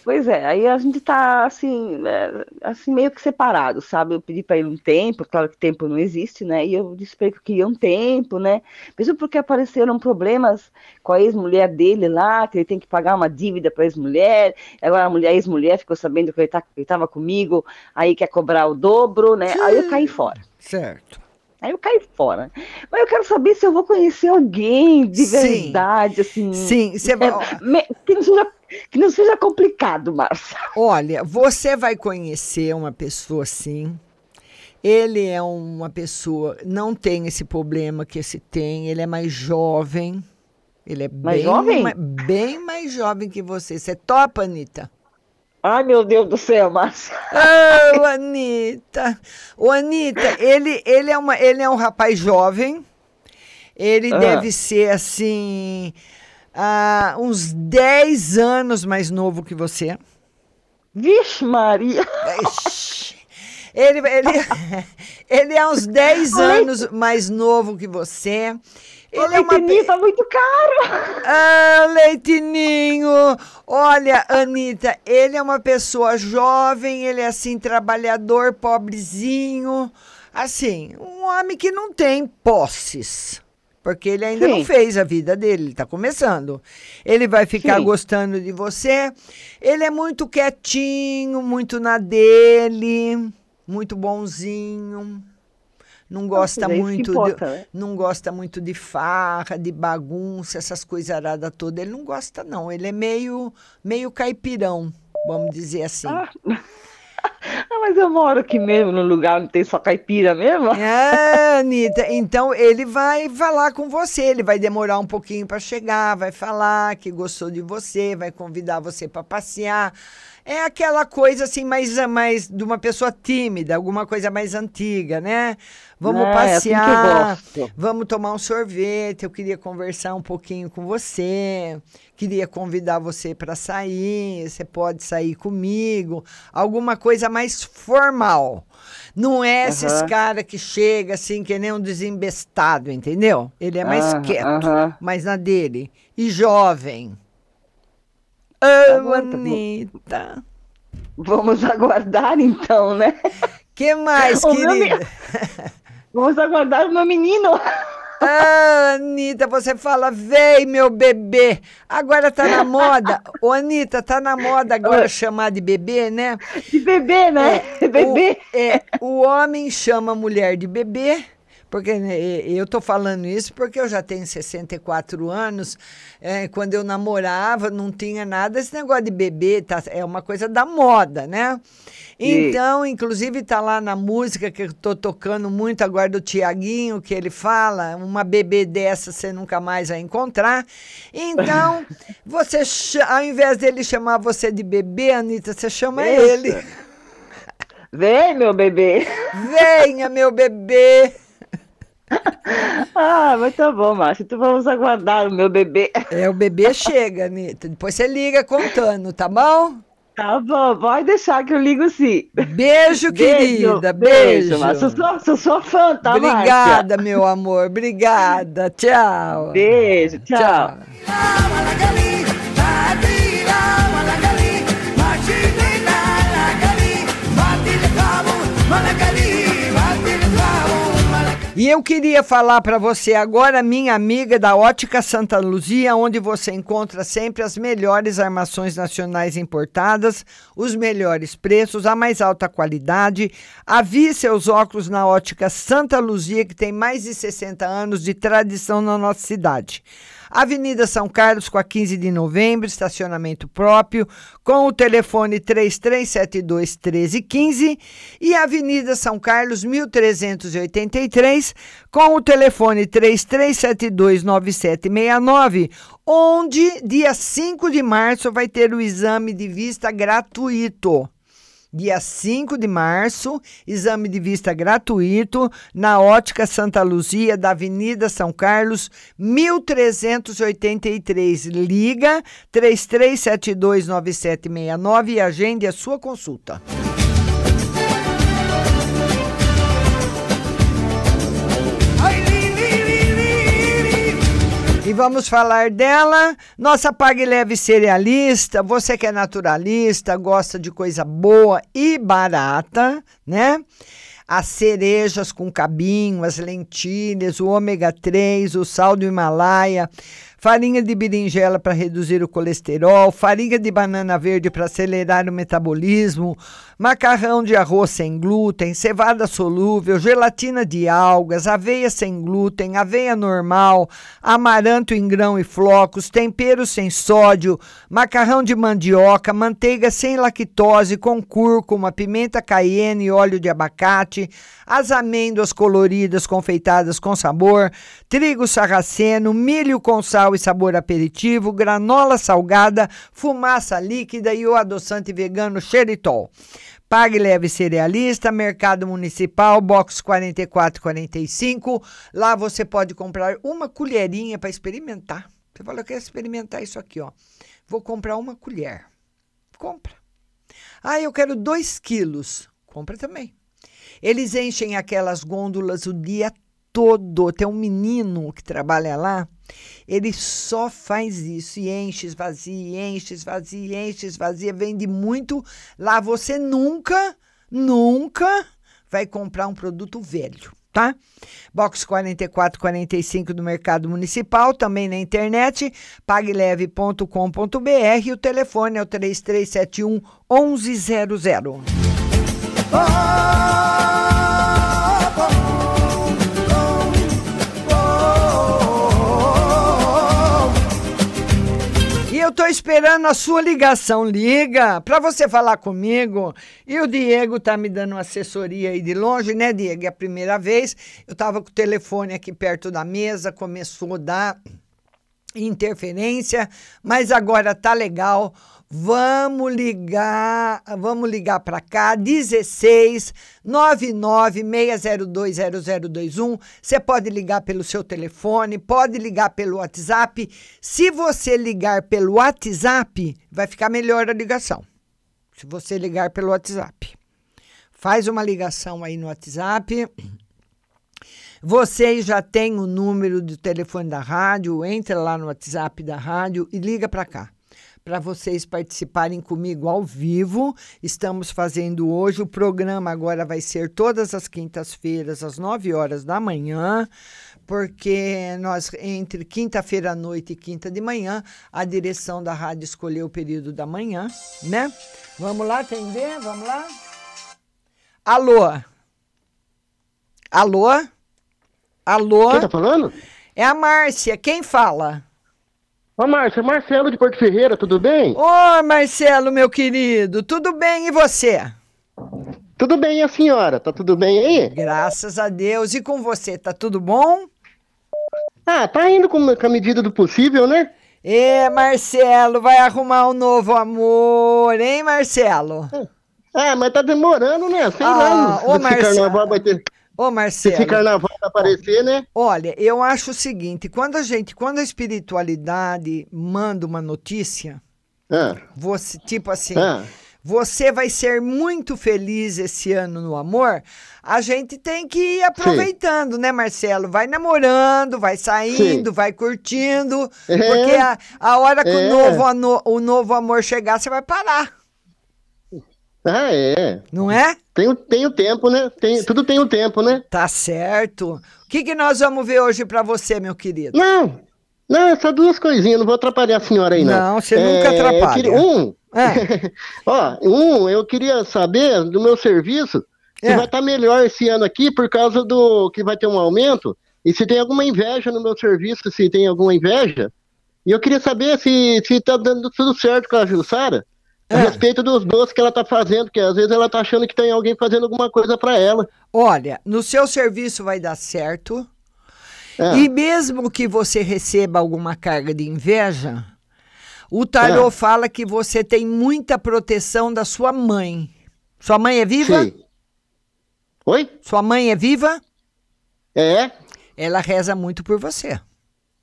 Pois é, aí a gente tá assim, é, assim meio que separado, sabe? Eu pedi para ele um tempo, claro que tempo não existe, né? E eu disse para ele que eu queria um tempo, né? Mesmo porque apareceram problemas com a ex-mulher dele lá, que ele tem que pagar uma dívida para a ex-mulher. Agora a mulher, a ex-mulher ficou sabendo que ele, tá, ele tava comigo, aí quer cobrar o dobro, né? Aí eu caí fora. Certo. Aí eu caí fora. Mas eu quero saber se eu vou conhecer alguém de Sim. verdade, assim. Sim, você vai- é, que, não seja, que não seja complicado, Márcia. Olha, você vai conhecer uma pessoa assim. Ele é uma pessoa, não tem esse problema que esse tem, ele é mais jovem. Ele é Mais bem, jovem? bem mais jovem que você. Você topa, Anitta? Ai, meu Deus do céu, Márcia. Oh, Anitta. O Anitta, ele, ele, é uma, ele é um rapaz jovem. Ele Ah. deve ser, assim, ah, uns 10 anos mais novo que você. Vixe, Maria. Ele, ele, (laughs) ele é uns 10 anos mais novo que você. Ele é uma Leitinho tá muito caro. Ah, Leitinho! Olha, Anitta, ele é uma pessoa jovem, ele é assim, trabalhador, pobrezinho. Assim, um homem que não tem posses. Porque ele ainda não Sim. fez a vida dele, ele está começando. Ele vai ficar Sim. gostando de você. Ele é muito quietinho, muito na dele, muito bonzinho. Não gosta é muito importa, de, né? não gosta muito de farra, de bagunça, essas coisaradas todas. Ele não gosta, não. Ele é meio, meio caipirão, vamos dizer assim. Ah, (laughs) mas eu moro aqui mesmo, num lugar onde tem só caipira mesmo. É, Anitta, então ele vai falar com você, ele vai demorar um pouquinho para chegar, vai falar que gostou de você, vai convidar você para passear. É aquela coisa assim, mais, mais de uma pessoa tímida, alguma coisa mais antiga, né? Vamos É, é assim passear, gosto. vamos tomar um sorvete. Eu queria conversar um pouquinho com você, queria convidar você para sair. Você pode sair comigo, alguma coisa mais formal. Não é esses Aham. cara que chega assim que nem um desembestado, entendeu? Ele é mais Ah, quieto, aham. mais na dele e jovem. Bom. Anitta. Vamos aguardar então, né? Que mais, O meu querida? me- Vamos aguardar o meu menino. Ah, Anitta, você fala, vem, meu bebê. Agora tá na moda. Ô, Anitta, tá na moda agora chamar de bebê, né? De bebê, né? É, (laughs) Bebê. O, é, o homem chama a mulher de bebê Porque né, eu estou falando isso porque eu já tenho 64 anos. É, quando eu namorava, não tinha nada esse negócio de bebê, tá, é uma coisa da moda, né? Então, inclusive, tá lá na música que eu tô tocando muito agora do Tiaguinho, que ele fala, uma bebê dessa você nunca mais vai encontrar. Então, (laughs) você, ao invés dele chamar você de bebê, Anitta, você chama Isso. ele. Vem, meu bebê. Venha, meu bebê. Ah, mas tá bom, Márcia. Então vamos aguardar o meu bebê. É, o bebê chega, Anitta. Depois você liga contando, tá bom? Tá bom, pode deixar que eu ligo sim. Beijo, querida. Beijo. Márcia. Sou sua, sou sua fã, tá, Obrigada, Márcia? meu amor. Obrigada. Tchau. Beijo, tchau. E eu queria falar para você agora, minha amiga da Ótica Santa Luzia, onde você encontra sempre as melhores armações nacionais importadas, os melhores preços, a mais alta qualidade. Avie seus óculos na Ótica Santa Luzia, que tem mais de 60 anos de tradição na nossa cidade. Avenida São Carlos, com a 15 de novembro, estacionamento próprio, com o telefone 3372 1315 e Avenida São Carlos, 1383, com o telefone 3372 9769, onde dia 5 de março vai ter o exame de vista gratuito. Dia 5 de março, exame de vista gratuito na Ótica Santa Luzia, da Avenida São Carlos, 1383. Liga 33729769 e agende a sua consulta. E vamos falar dela, nossa Pague Leve cerealista, você que é naturalista, gosta de coisa boa e barata, né? As cerejas com cabinho, as lentilhas, o ômega 3, o sal do Himalaia, farinha de berinjela para reduzir o colesterol, farinha de banana verde para acelerar o metabolismo, macarrão de arroz sem glúten, cevada solúvel, gelatina de algas, aveia sem glúten, aveia normal, amaranto em grão e flocos, temperos sem sódio, macarrão de mandioca, manteiga sem lactose com cúrcuma, pimenta cayenne e óleo de abacate, as amêndoas coloridas confeitadas com sabor, trigo sarraceno, milho com sal e sabor aperitivo, granola salgada, fumaça líquida e o adoçante vegano xeritol. Pague Leve Cerealista, Mercado Municipal, box 4445. Lá você pode comprar uma colherinha para experimentar. Você fala, eu quero experimentar isso aqui, ó. Vou comprar uma colher. Compra. Ah, eu quero dois quilos. Compra também. Eles enchem aquelas gôndolas o dia todo. Tem um menino que trabalha lá, ele só faz isso e enche, esvazia, enche, esvazia, enche, esvazia, vende muito. Lá você nunca, nunca vai comprar um produto velho, tá? Box 4445 do Mercado Municipal, também na internet, pagleve.com.br e o telefone é o 3371 1100. E tô esperando a sua ligação. Liga para você falar comigo. E o Diego tá me dando assessoria aí de longe, né, Diego? É a primeira vez. Eu tava com o telefone aqui perto da mesa, começou a dar interferência, mas agora tá legal. Vamos ligar, vamos ligar para cá, 16 99 602 0021. Você pode ligar pelo seu telefone, pode ligar pelo WhatsApp. Se você ligar pelo WhatsApp, vai ficar melhor a ligação. Se você ligar pelo WhatsApp. Faz uma ligação aí no WhatsApp. Vocês já têm o número do telefone da rádio, entra lá no WhatsApp da rádio e liga para cá. Para vocês participarem comigo ao vivo, estamos fazendo hoje. O programa agora vai ser todas as quintas-feiras, às 9 horas da manhã, porque nós, entre quinta-feira à noite e quinta de manhã, a direção da rádio escolheu o período da manhã, né? Vamos lá atender? Vamos lá? Alô? Alô? Alô? Quem tá falando? É a Márcia. Quem fala? Ô, Márcia, Marcelo de Porto Ferreira, tudo bem? Ô, Marcelo, meu querido, tudo bem e você? Tudo bem, a senhora? Tá tudo bem aí? Graças a Deus. E com você, tá tudo bom? Ah, tá indo com, com a medida do possível, né? Ê, Marcelo, vai arrumar um novo amor, hein, Marcelo? Ah, mas tá demorando, né? Sei Ah, lá, ô, Marcelo. carnaval vai ter... Ô, Marcelo. esse carnaval vai aparecer, né? Olha, eu acho o seguinte, quando a gente, quando a espiritualidade manda uma notícia, Ah, você, tipo assim, Ah. você vai ser muito feliz esse ano no amor, a gente tem que ir aproveitando, né, Marcelo? Vai namorando, vai saindo, Sim. vai curtindo, É. porque a, a hora que É. o, novo, o novo amor chegar, você vai parar, ah, é. não é? Tem, o- tem o tempo, né? Tem, tudo tem o tempo, né? Tá certo. O que, que nós vamos ver hoje pra você, meu querido? Não, não, é só duas coisinhas, não vou atrapalhar a senhora aí, não. Não, você nunca eu atrapalha. queria- um, É. (laughs) ó, um, eu queria saber do meu serviço se É. vai estar melhor esse ano aqui por causa do que vai ter um aumento e se tem alguma inveja no meu serviço, se tem alguma inveja. E eu queria saber se, se tá dando tudo certo com a Jussara É. a respeito dos doces que ela tá fazendo, porque às vezes ela tá achando que tem alguém fazendo alguma coisa para ela. Olha, no seu serviço vai dar certo. É. E mesmo que você receba alguma carga de inveja, o tarô É. fala que você tem muita proteção da sua mãe. Sua mãe é viva? Sim. Oi? Sua mãe é viva? É, Ela reza muito por você.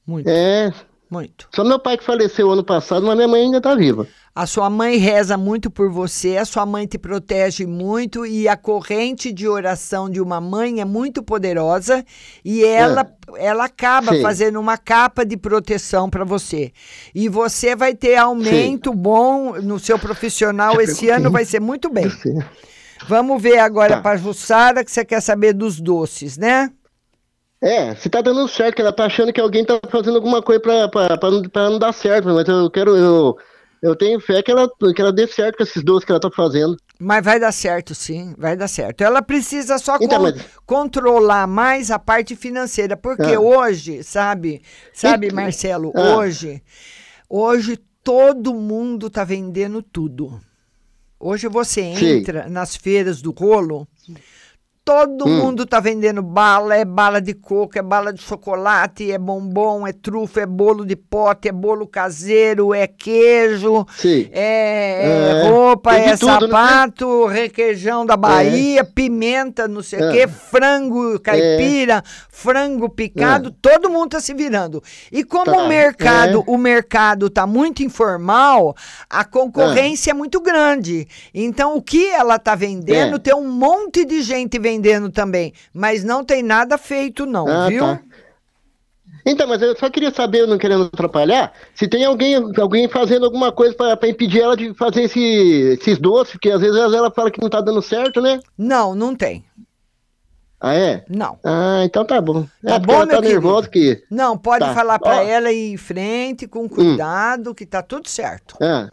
Muito. é. Muito. Só meu pai que faleceu ano passado, mas minha mãe ainda tá viva. A sua mãe reza muito por você, a sua mãe te protege muito e a corrente de oração de uma mãe é muito poderosa e ela, ela acaba Sim. fazendo uma capa de proteção para você. E você vai ter aumento bom no seu profissional esse ano, vai ser muito bem. Vamos ver agora Tá. para a Jussara, que você quer saber dos doces, né? É, se tá dando certo, ela tá achando que alguém tá fazendo alguma coisa pra, pra, pra, não, pra não dar certo, mas eu quero, eu, eu tenho fé que ela, que ela dê certo com esses doces que ela tá fazendo. Mas vai dar certo, sim, vai dar certo. Ela precisa só Então, con- mas- controlar mais a parte financeira, porque Ah. hoje, sabe, sabe, Então- Marcelo, Ah. hoje, hoje todo mundo tá vendendo tudo. Hoje você Sim. entra nas feiras do rolo, todo Hum. mundo tá vendendo bala, é bala de coco, é bala de chocolate, é bombom, é trufa, é bolo de pote, é bolo caseiro, é queijo, é, é É, roupa, é tudo, né? sapato, requeijão da Bahia, pimenta, não sei o É. quê, frango caipira, frango picado, todo mundo tá se virando. E como Tá, o mercado, é. o mercado tá muito informal, a concorrência é. muito grande. Então o que ela tá vendendo, É. tem um monte de gente vendendo também, mas não tem nada feito não, Ah, viu? tá. Então, mas eu só queria saber, não querendo atrapalhar, se tem alguém, alguém fazendo alguma coisa pra impedir ela de fazer esse- esses doces, porque às vezes ela fala que não tá dando certo, né? Não, não tem. Ah, é? Não. Ah, então tá bom. Tá é, porque bom, ela meu tá nervosa que... Não, pode Tá. falar. Hum. ela ir em frente com cuidado, que tá tudo certo. Ah,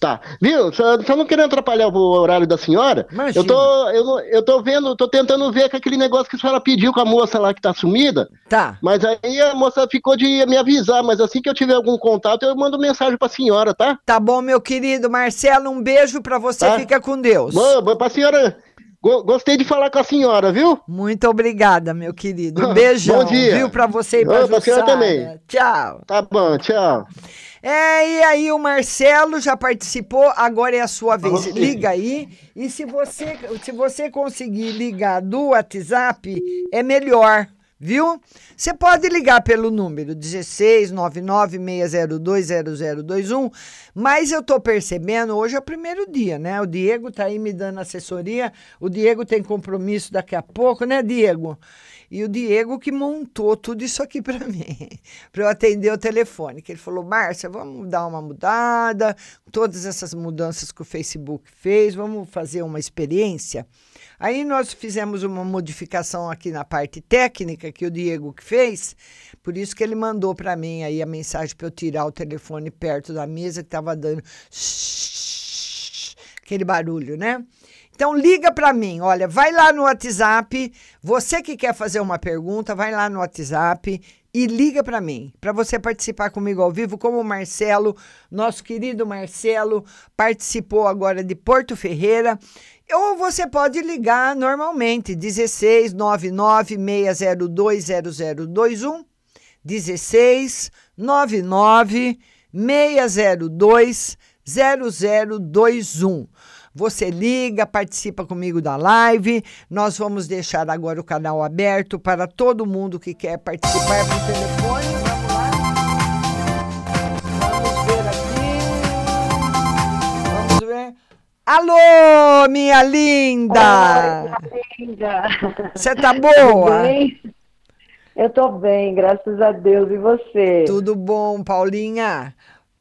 tá. Viu? Só, só não querendo atrapalhar o horário da senhora. Imagina. Eu tô, eu, eu tô vendo, tô tentando ver com aquele negócio que a senhora pediu com a moça lá que tá sumida. Tá. Mas aí a moça ficou de me avisar, mas assim que eu tiver algum contato, eu mando mensagem pra senhora, tá? Tá bom, meu querido Marcelo, um beijo pra você, Tá. fica com Deus. Boa, boa pra senhora. Go- Gostei de falar com a senhora, viu? Muito obrigada, meu querido. (laughs) Um beijão, Bom dia. viu, pra você e senhora Jussara. também. Tchau. Tá bom, tchau. É, e aí o Marcelo já participou, agora é a sua vez. você. Liga aí. E se você, se você conseguir ligar do WhatsApp, é melhor, viu? Você pode ligar pelo número 1699-602-0021, mas eu tô percebendo, hoje é o primeiro dia, né? O Diego tá aí me dando assessoria, o Diego tem compromisso daqui a pouco, né, Diego? E o Diego que montou tudo isso aqui para (laughs) mim, para eu atender o telefone. Que ele falou: Márcia, vamos dar uma mudada, todas essas mudanças que o Facebook fez, vamos fazer uma experiência. Aí nós fizemos uma modificação aqui na parte técnica que o Diego que fez, por isso que ele mandou para mim aí a mensagem para eu tirar o telefone perto da mesa que estava dando aquele barulho, né? Então liga para mim, olha, vai lá no WhatsApp, você que quer fazer uma pergunta, vai lá no WhatsApp e liga para mim, para você participar comigo ao vivo, como o Marcelo, nosso querido Marcelo, participou agora de Porto Ferreira. Ou você pode ligar normalmente, 16 99 602 0021, 16 99 602 0021. Você liga, participa comigo da live. Nós vamos deixar agora o canal aberto para todo mundo que quer participar por telefone. Alô, minha linda! Oi, linda! Você tá boa? Bem? Eu tô bem, graças a Deus. E você? Tudo bom, Paulinha?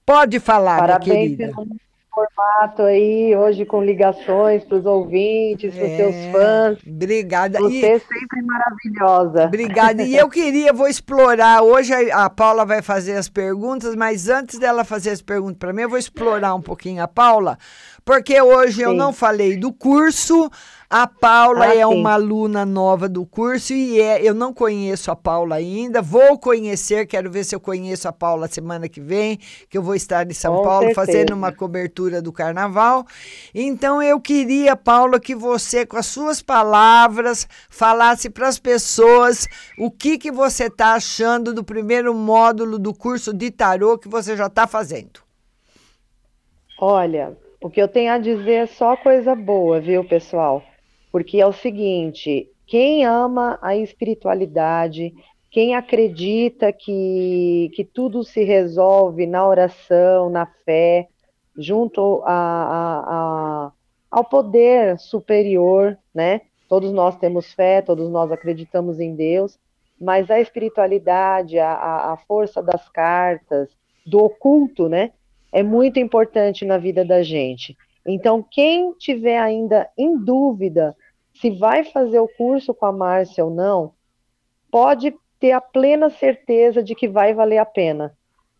Pode falar, Parabéns minha querida. pelo formato aí, hoje com ligações para os ouvintes, para os É, seus fãs. Obrigada. Você é sempre maravilhosa. Obrigada. E eu queria, vou explorar. Hoje a a Paula vai fazer as perguntas, mas antes dela fazer as perguntas para mim, eu vou explorar um pouquinho a Paula, porque hoje eu Sim. não falei do curso. A Paula Ah, é sim. uma aluna nova do curso e é, eu não conheço a Paula ainda. Vou conhecer, quero ver se eu conheço a Paula semana que vem, que eu vou estar em São Com Paulo certeza. fazendo uma cobertura do carnaval. Então eu queria, Paula, que você, com as suas palavras, falasse para as pessoas o que, que você está achando do primeiro módulo do curso de tarô que você já está fazendo. Olha, o que eu tenho a dizer é só coisa boa, viu, pessoal? Porque é o seguinte, quem ama a espiritualidade, quem acredita que, que tudo se resolve na oração, na fé, junto a, a- a- ao poder superior, né? Todos nós temos fé, todos nós acreditamos em Deus, mas a espiritualidade, a, força das cartas, do oculto, né? É muito importante na vida da gente. Então, quem tiver ainda em dúvida se vai fazer o curso com a Márcia ou não, pode ter a plena certeza de que vai valer a pena,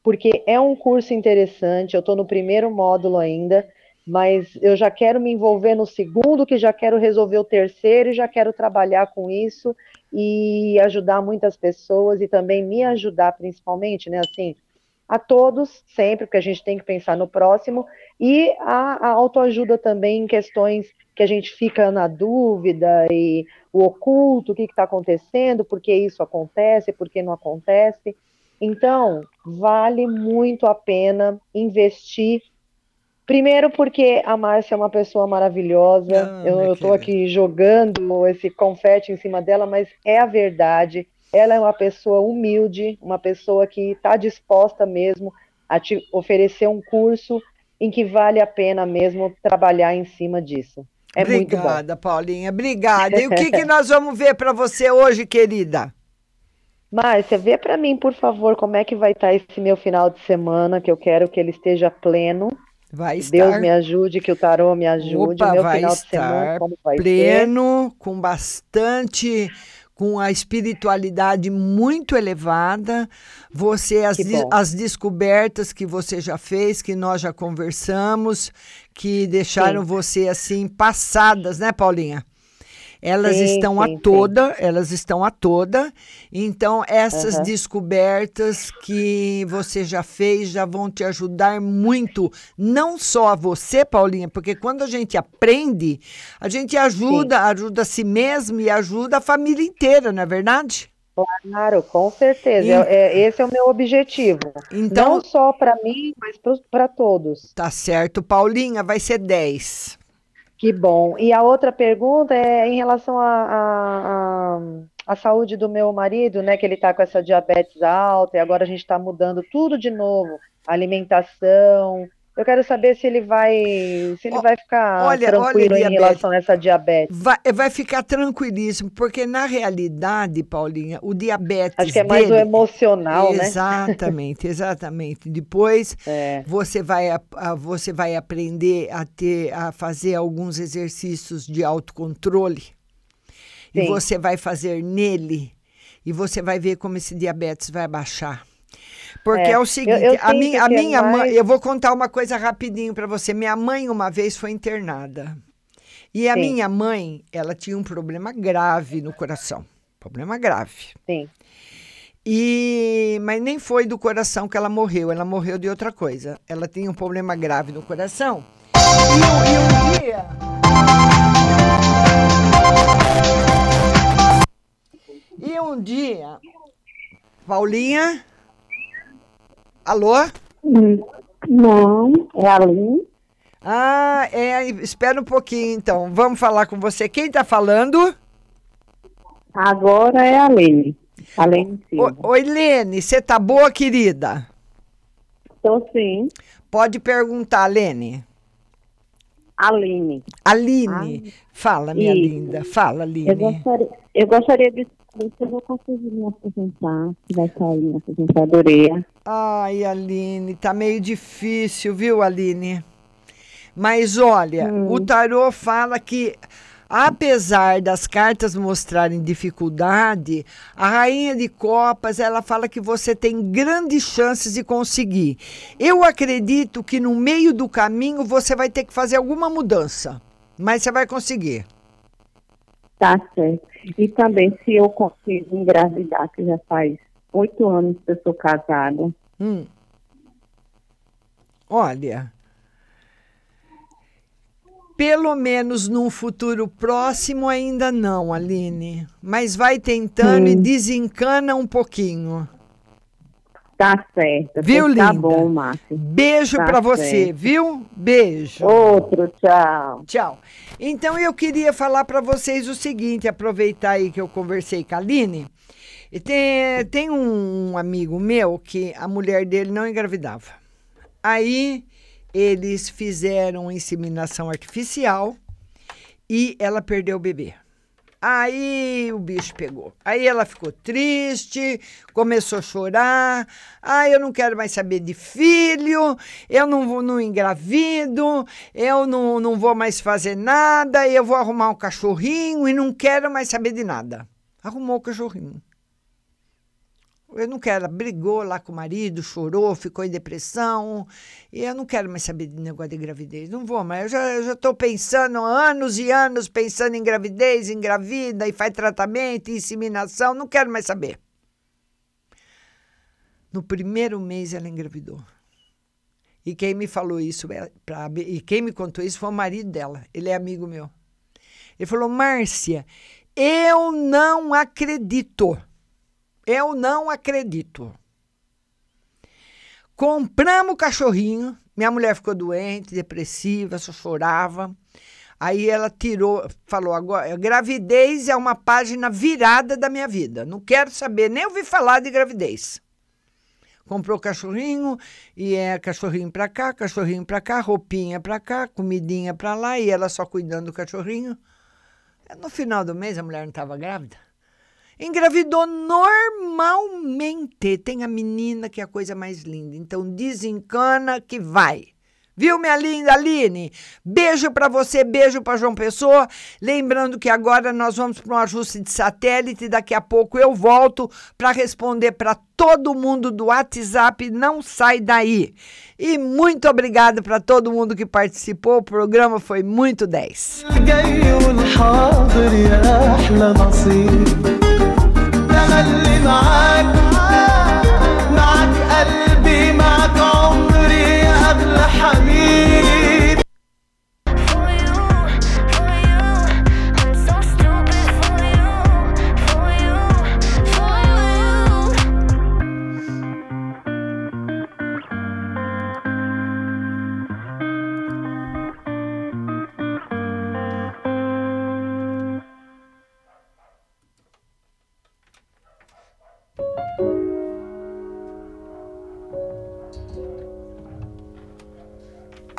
porque é um curso interessante. Eu estou no primeiro módulo ainda, mas eu já quero me envolver no segundo, que já quero resolver o terceiro e já quero trabalhar com isso e ajudar muitas pessoas e também me ajudar principalmente, né? Assim, a todos, sempre, porque a gente tem que pensar no próximo, e a, a autoajuda também em questões que a gente fica na dúvida e o oculto, o que está acontecendo, por que isso acontece, por que não acontece. Então, vale muito a pena investir. Primeiro, porque a Márcia é uma pessoa maravilhosa. Ah, eu minha estou aqui jogando esse confete em cima dela, mas é a verdade. Ela é uma pessoa humilde, uma pessoa que está disposta mesmo a te oferecer um curso em que vale a pena mesmo trabalhar em cima disso. É muito bom. Obrigada, Paulinha. Obrigada. E o que, (laughs) que nós vamos ver para você hoje, querida? Márcia, vê para mim, por favor, como é que vai estar esse meu final de semana, que eu quero que ele esteja pleno. Vai Que Deus estar- me ajude, que o tarô me ajude. Opa, o meu vai final de semana, estar como vai ser? pleno, com bastante, com a espiritualidade muito elevada. Você, as, as descobertas que você já fez, que nós já conversamos, que deixaram Sim. você assim passadas, né, Paulinha? Elas Sim, estão sim, a sim. toda, elas estão a toda. Então, essas Aham. descobertas que você já fez já vão te ajudar muito, não só a você, Paulinha, porque quando a gente aprende, a gente ajuda, ajuda a si mesmo e ajuda a família inteira, não é verdade? Claro, com certeza. E- É- é- esse é o meu objetivo. Então- Não só para mim, mas para todos. Tá certo, Paulinha, vai ser 10. Que bom. E a outra pergunta é em relação à à saúde do meu marido, né? Que ele está com essa diabetes alta e agora a gente está mudando tudo de novo, alimentação. Eu quero saber se ele vai, se ele vai ficar olha, tranquilo olha, em diabetes. relação a essa diabetes. Vai, vai ficar tranquilíssimo, porque na realidade, Paulinha, o diabetes. Acho que é mais o emocional, né? Exatamente, exatamente. Depois (laughs) É. você, vai, a- a- você vai aprender a, ter, a fazer alguns exercícios de autocontrole. E Sim. você vai fazer nele. E você vai ver como esse diabetes vai baixar. Porque É, é, o eu- seguinte, eu a minha, a que é minha mãe, eu vou contar uma coisa rapidinho para você. Minha mãe uma vez foi internada. E a Sim. minha mãe, ela tinha um problema grave no coração. Problema grave. Sim. E mas nem foi do coração que ela morreu, ela morreu de outra coisa. Ela tinha um problema grave no coração. E, um- e um dia E um dia, Paulinha, alô? Não, é a Aline. Ah, é, espera um pouquinho então. Vamos falar com você. Quem tá falando? Agora é a Aline. Aline Silva. Oi, Lene, você tá boa, querida? Estou sim. Pode perguntar, Lene. Aline. Aline. Fala, minha Isso. linda. Fala, Eu Aline. gostaria, eu gostaria de eu vou conseguir me aposentar, se vai sair minha aposentadoria. Ai, Aline, tá meio difícil, viu, Aline? Mas olha, o tarô fala que, apesar das cartas mostrarem dificuldade, a rainha de copas, ela fala que você tem grandes chances de conseguir. Eu acredito que no meio do caminho você vai ter que fazer alguma mudança, mas você vai conseguir. Tá certo. E também se eu consigo engravidar, que já faz oito anos que eu sou casada. Hum. Olha, pelo menos num futuro próximo ainda não, Aline. Mas vai tentando e desencana um pouquinho. Tá certo. Viu, Tá linda? bom, Márcia. Beijo Tá pra você, viu? Beijo. Outro, tchau. Tchau. Então eu queria falar para vocês o seguinte, aproveitar aí que eu conversei com a Aline. E tem, tem um amigo meu que a mulher dele não engravidava. Aí eles fizeram inseminação artificial e ela perdeu o bebê. Aí o bicho pegou. Aí ela ficou triste, começou a chorar. Ah, eu não quero mais saber de filho, eu não vou não engravido, eu não, não vou mais fazer nada, eu vou arrumar um cachorrinho e não quero mais saber de nada. Arrumou o cachorrinho. Eu não quero. Ela brigou lá com o marido, chorou, ficou em depressão. E eu não quero mais saber de negócio de gravidez. Não vou já, eu já estou pensando anos e anos pensando em gravidez, engravida, e faz tratamento, inseminação. Não quero mais saber. No primeiro mês ela engravidou. E quem me falou isso, é pra, e quem me contou isso foi o marido dela. Ele é amigo meu. Ele falou: Márcia, eu não acredito. Eu não acredito. Compramos o cachorrinho. Minha mulher ficou doente, depressiva, só chorava. Aí ela tirou, falou: agora, gravidez é uma página virada da minha vida. Não quero saber, nem ouvir falar de gravidez. Comprou cachorrinho e é cachorrinho pra cá, cachorrinho pra cá, roupinha pra cá, comidinha pra lá e ela só cuidando do cachorrinho. No final do mês a mulher não estava grávida. Engravidou normalmente. Tem a menina que é a coisa mais linda. Então desencana que vai. Viu, minha linda Aline? Beijo para você, beijo para João Pessoa. Lembrando que agora nós vamos para um ajuste de satélite. Daqui a pouco eu volto para responder para todo mundo do WhatsApp. Não sai daí. E muito obrigada para todo mundo que participou. O programa foi muito 10. أنا اللي معاك.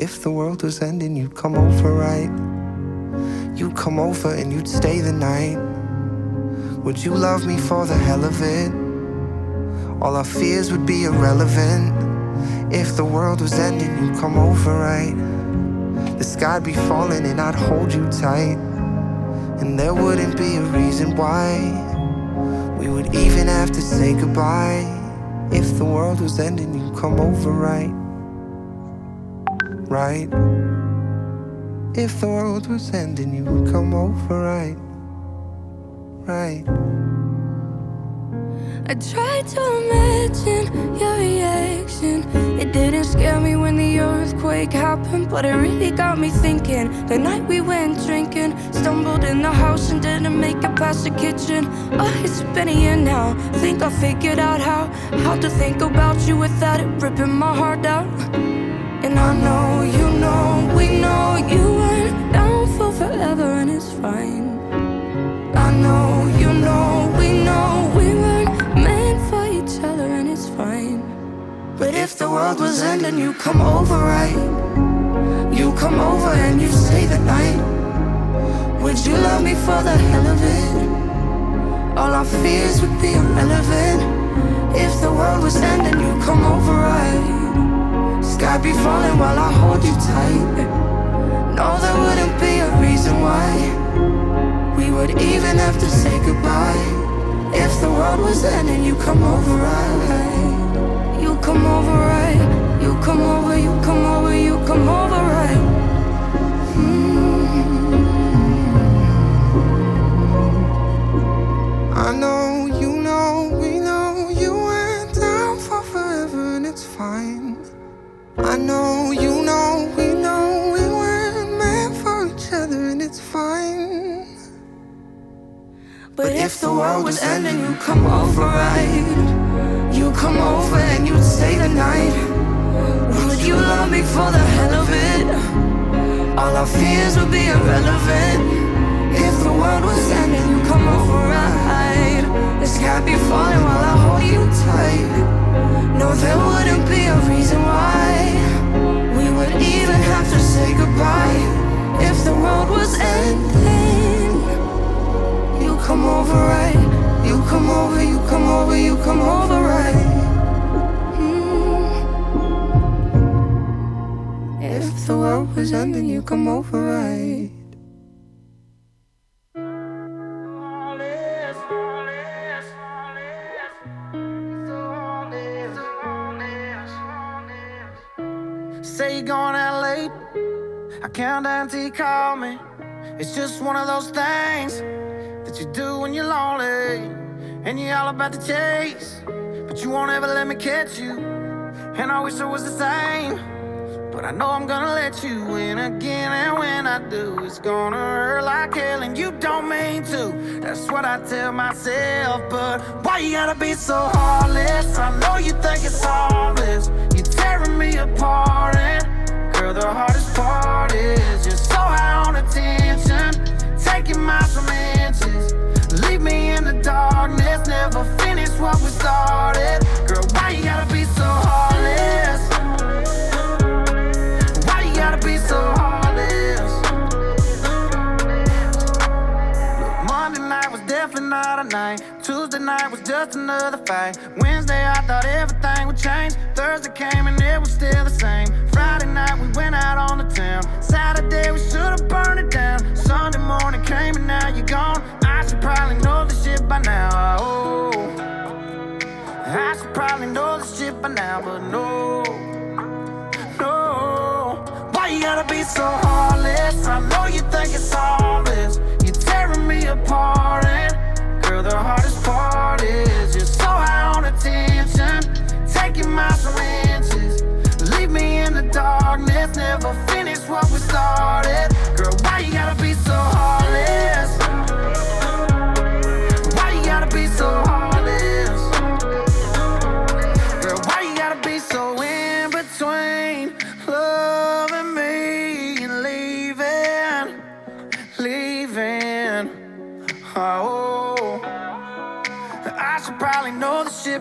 If the world was ending, you'd come over, right? You'd come over and you'd stay the night. Would you love me for the hell of it? All our fears would be irrelevant. If the world was ending, you'd come over, right? The sky'd be falling and I'd hold you tight. And there wouldn't be a reason why we would even have to say goodbye. If the world was ending, you'd come over, right? Right? If the world was ending, you would come over, right? Right? I tried to imagine your reaction. It didn't scare me when the earthquake happened, but it really got me thinking. The night we went drinking, stumbled in the house and didn't make it past the kitchen. Oh, it's been a year now. Think I figured out how how to think about you without it ripping my heart out. And I know you know we know you weren't down for forever, and it's fine. I know you know we know we weren't meant for each other, and it's fine. But if the world was ending, you come over, right? You come over and you stay the night. Would you love me for the hell of it? All our fears would be irrelevant. If the world was ending, you come over, right? Sky be falling while I hold you tight. No, there wouldn't be a reason why we would even have to say goodbye. If the world was ending, you come over, right? You come over, right? You come over, you come over, you come over, right? And I wish it was the same. But I know I'm gonna let you in again. And when I do, it's gonna hurt like hell. And you don't mean to. That's what I tell myself. But why you gotta be so heartless? I know you think it's harmless. You're tearing me apart. And girl, the hardest part is you're so high on attention. Taking my inches. Leave me in the darkness. Never finish what we started. Girl, why you gotta be so heartless? Night not a night. Tuesday night was just another fight. Wednesday I thought everything would change. Thursday came and it was still the same. Friday night we went out on the town. Saturday we should've burned it down. Sunday morning came and now you're gone. I should probably know this shit by now. Oh, I should probably know this shit by now, but no, no. Why you gotta be so heartless? I know you think it's harmless. You're tearing me apart, the hardest part is you're so high on attention, taking my from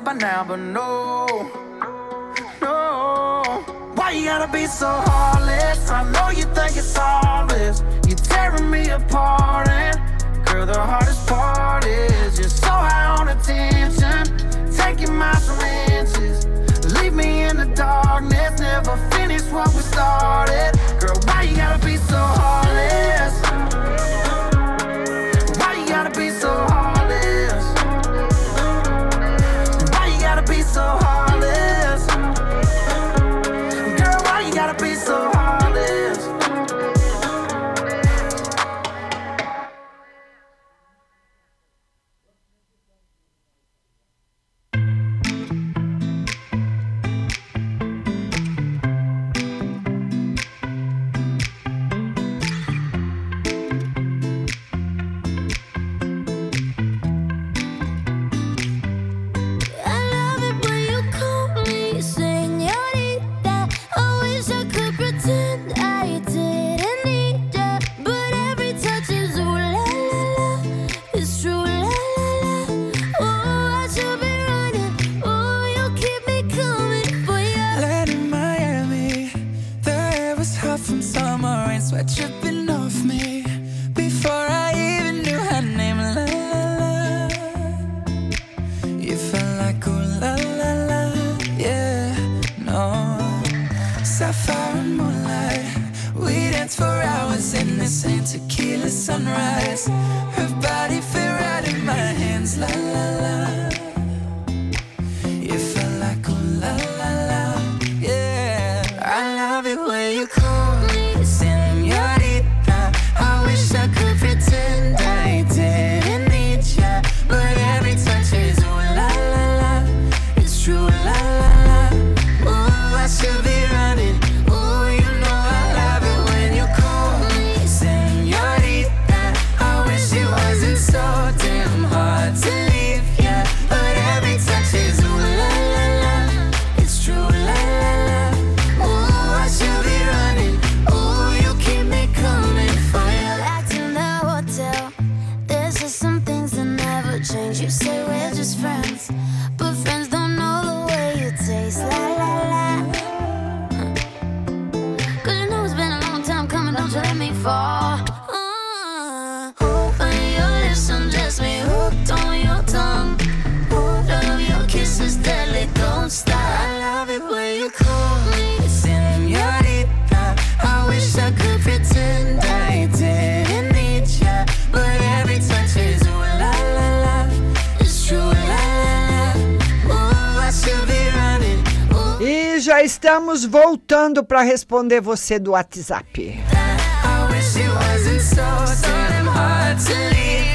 by now, but no, no. Why you gotta be so heartless? I know you think it's all this. You're tearing me apart, and girl, the hardest part is you're so high on attention, taking my from. Leave me in the darkness, never finish what we started. Girl, why you gotta be so heartless? Why you gotta be so heartless? So heartless? Estamos voltando para responder você do WhatsApp. I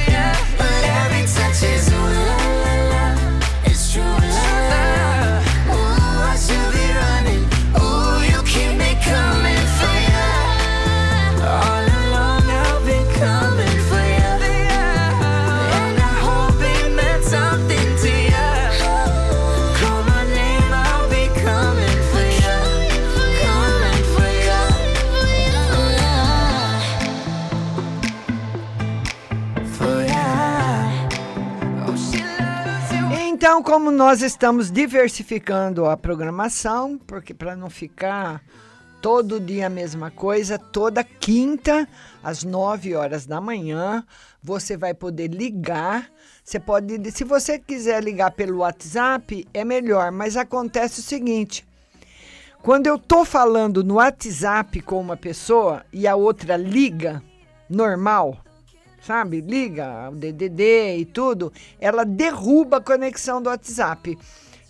Então, como nós estamos diversificando a programação, porque para não ficar todo dia a mesma coisa, toda quinta às 9 horas da manhã, você vai poder ligar. Você pode, se você quiser ligar pelo WhatsApp, é melhor, mas acontece o seguinte: quando eu tô falando no WhatsApp com uma pessoa e a outra liga normal, sabe? Liga o DDD e tudo, ela derruba a conexão do WhatsApp.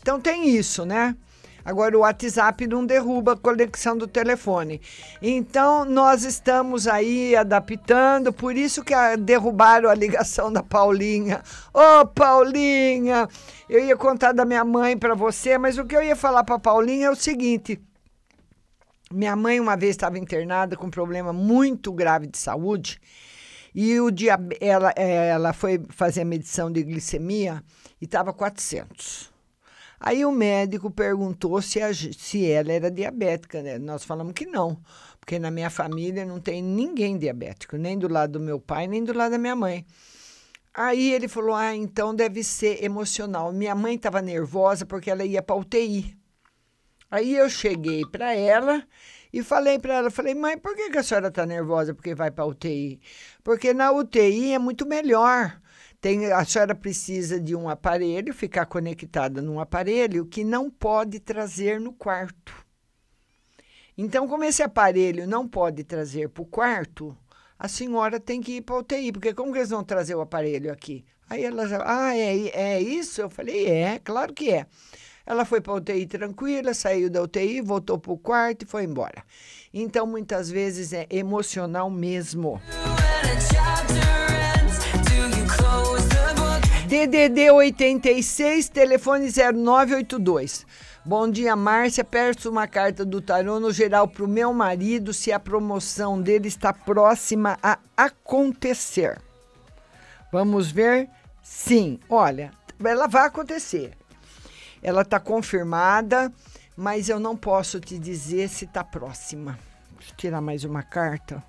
Então tem isso, né? Agora o WhatsApp não derruba a conexão do telefone. Então nós estamos aí adaptando, por isso que derrubaram a ligação da Paulinha. Ô Paulinha, eu ia contar da minha mãe para você, mas o que eu ia falar para Paulinha é o seguinte: minha mãe uma vez estava internada com um problema muito grave de saúde e o diabe- ela, eh, ela foi fazer a medição de glicemia e estava 400. Aí o médico perguntou se, a se ela era diabética. Né? Nós falamos que não, porque na minha família não tem ninguém diabético, nem do lado do meu pai, nem do lado da minha mãe. Aí ele falou: Ah, então deve ser emocional. Minha mãe estava nervosa porque ela ia para UTI. Aí eu cheguei para ela e falei para ela, falei, mãe, por que, que a senhora está nervosa porque vai para UTI? Porque na UTI é muito melhor. Tem, a senhora precisa de um aparelho, ficar conectada num aparelho que não pode trazer no quarto. Então, como esse aparelho não pode trazer para o quarto, a senhora tem que ir para a UTI, porque como que eles vão trazer o aparelho aqui? Aí ela já, ah, é, é isso? Eu falei, é, claro que é. Ela foi para a UTI tranquila, saiu da UTI, voltou para o quarto e foi embora. Então, muitas vezes é emocional mesmo. DDD 86, telefone 0982. Bom dia, Márcia. Peço uma carta do tarô no geral para o meu marido se a promoção dele está próxima a acontecer. Vamos ver? Sim, olha, ela vai acontecer. Ela está confirmada, mas eu não posso te dizer se está próxima. Deixa eu tirar mais uma carta.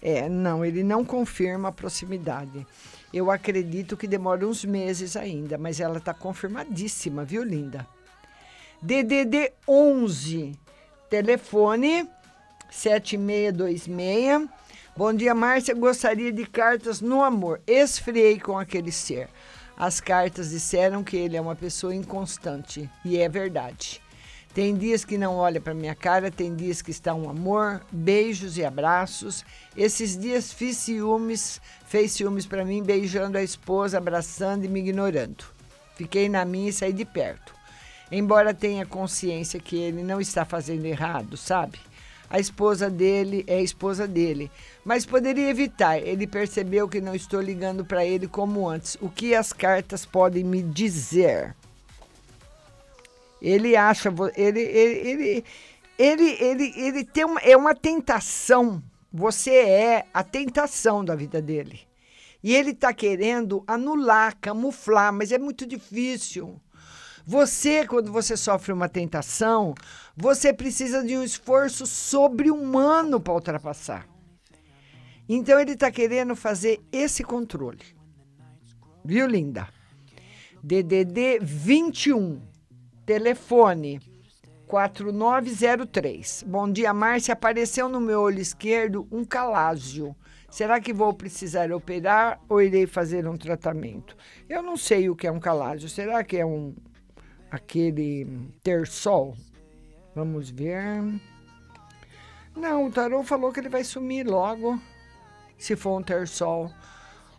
É, não, ele não confirma a proximidade. Eu acredito que demora uns meses ainda, mas ela está confirmadíssima, viu, linda? DDD 11, telefone 7626. Bom dia, Márcia. Gostaria de cartas no amor. Esfriei com aquele ser. As cartas disseram que ele é uma pessoa inconstante, e é verdade. Tem dias que não olha para minha cara, tem dias que está um amor, beijos e abraços. Esses dias fiz ciúmes, fez ciúmes para mim, beijando a esposa, abraçando e me ignorando. Fiquei na minha e saí de perto. Embora tenha consciência que ele não está fazendo errado, sabe? A esposa dele é a esposa dele, mas poderia evitar. Ele percebeu que não estou ligando para ele como antes. O que as cartas podem me dizer? Ele acha, ele, ele, ele, ele, ele, tem uma, é uma tentação. Você é a tentação da vida dele. E ele está querendo anular, camuflar, mas é muito difícil. Você, quando você sofre uma tentação, você precisa de um esforço sobre-humano para ultrapassar. Então ele está querendo fazer esse controle. Viu, linda? DDD 21 Telefone 4903. Bom dia, Márcia. Apareceu no meu olho esquerdo um calásio. Será que vou precisar operar ou irei fazer um tratamento? Eu não sei o que é um calásio. Será que é um aquele terçol? Vamos ver. Não, o tarô falou que ele vai sumir logo, se for um terçol.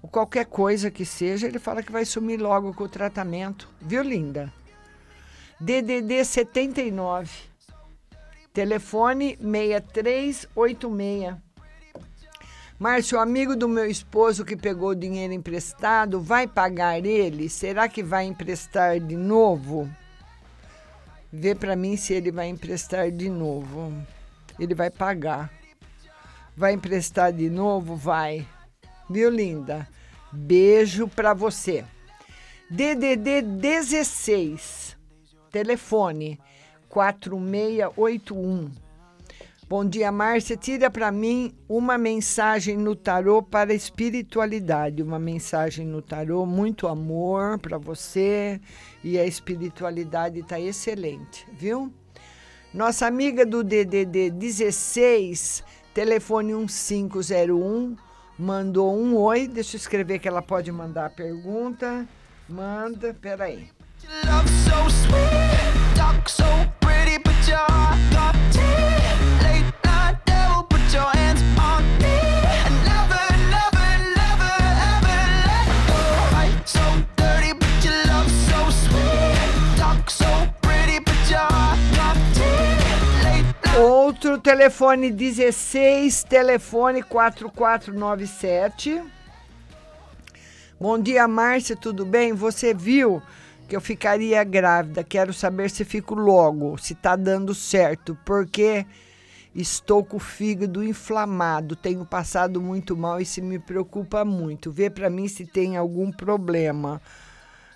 Ou qualquer coisa que seja, ele fala que vai sumir logo com o tratamento. Viu, linda? DDD 79, telefone 6386. Márcio, amigo do meu esposo que pegou o dinheiro emprestado, vai pagar ele? Será que vai emprestar de novo? Vê para mim se ele vai emprestar de novo. Ele vai pagar. Vai emprestar de novo? Vai. Viu, linda? Beijo para você. DDD 16 Telefone 4681. Bom dia, Márcia. Tira para mim uma mensagem no tarô para a espiritualidade. Uma mensagem no tarô, muito amor para você e a espiritualidade está excelente, viu? Nossa amiga do DDD 16, telefone 1501, mandou um oi. Deixa eu escrever que ela pode mandar a pergunta. Manda, peraí. Love so sweet, talk so pretty, but your Outro telefone 16, telefone 4497. Bom dia, Márcia, tudo bem? Você viu que eu ficaria grávida. Quero saber se fico logo, se tá dando certo, porque estou com o fígado inflamado, tenho passado muito mal e isso me preocupa muito. Vê para mim se tem algum problema.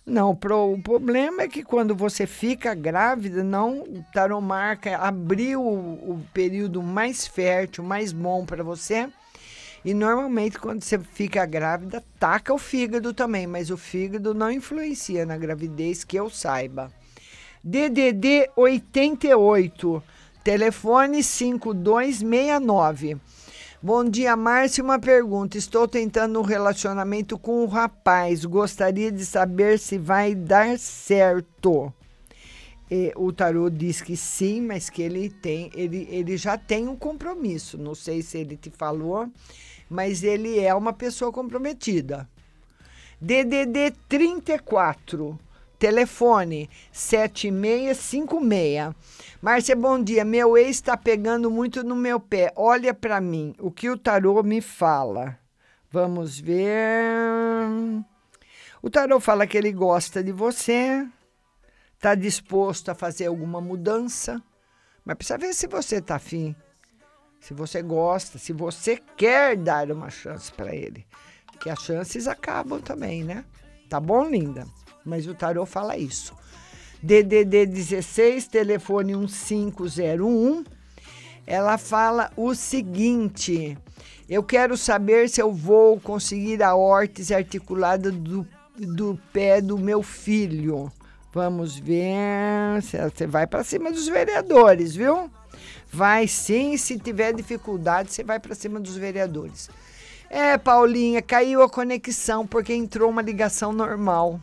Não, pro, o problema é que quando você fica grávida, não, o taromarca abriu o, o período mais fértil, mais bom para você e normalmente, quando você fica grávida, taca o fígado também, mas o fígado não influencia na gravidez, que eu saiba. DDD 88, telefone 5269. Bom dia, Márcia. Uma pergunta. Estou tentando um relacionamento com um rapaz. Gostaria de saber se vai dar certo. E o tarô diz que sim, mas que ele tem, ele, ele já tem um compromisso. Não sei se ele te falou, mas ele é uma pessoa comprometida. DDD 34, telefone 7656. Márcia, bom dia. Meu ex está pegando muito no meu pé. Olha para mim, o que o tarô me fala. Vamos ver. O tarô fala que ele gosta de você, está disposto a fazer alguma mudança, mas precisa ver se você está afim, se você gosta, se você quer dar uma chance para ele. Porque as chances acabam também, né? Tá bom, linda? Mas o tarô fala isso. DDD 16, telefone 1501. Ela fala o seguinte: Eu quero saber se eu vou conseguir a órtese articulada do, do pé do meu filho. Vamos ver. Você vai para cima dos vereadores, viu? Vai sim, se tiver dificuldade, você vai para cima dos vereadores. É, Paulinha, caiu a conexão porque entrou uma ligação normal.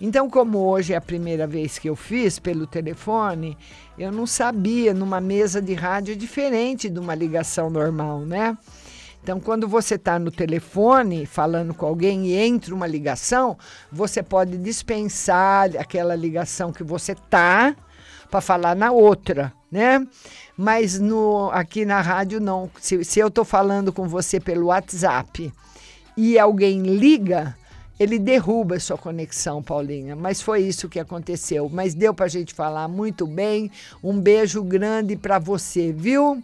Então, como hoje é a primeira vez que eu fiz pelo telefone, eu não sabia, numa mesa de rádio é diferente de uma ligação normal, né? Então, quando você está no telefone falando com alguém e entra uma ligação, você pode dispensar aquela ligação que você tá para falar na outra, né? Mas no, aqui na rádio não. Se, se eu estou falando com você pelo WhatsApp e alguém liga, ele derruba a sua conexão, Paulinha. Mas foi isso que aconteceu. Mas deu para a gente falar muito bem. Um beijo grande para você, viu?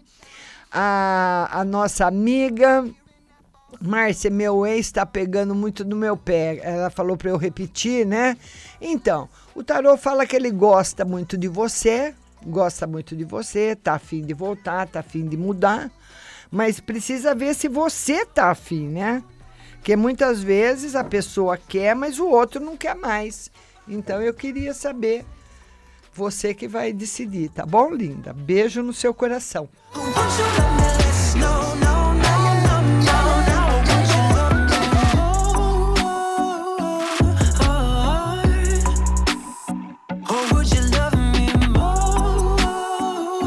A, a nossa amiga Márcia, meu ex está pegando muito no meu pé. Ela falou para eu repetir, né? Então, o tarô fala que ele gosta muito de você, gosta muito de você, tá afim de voltar, tá afim de mudar, mas precisa ver se você tá afim, né? Porque muitas vezes a pessoa quer, mas o outro não quer mais. Então eu queria saber, você que vai decidir, tá bom, linda? Beijo no seu coração.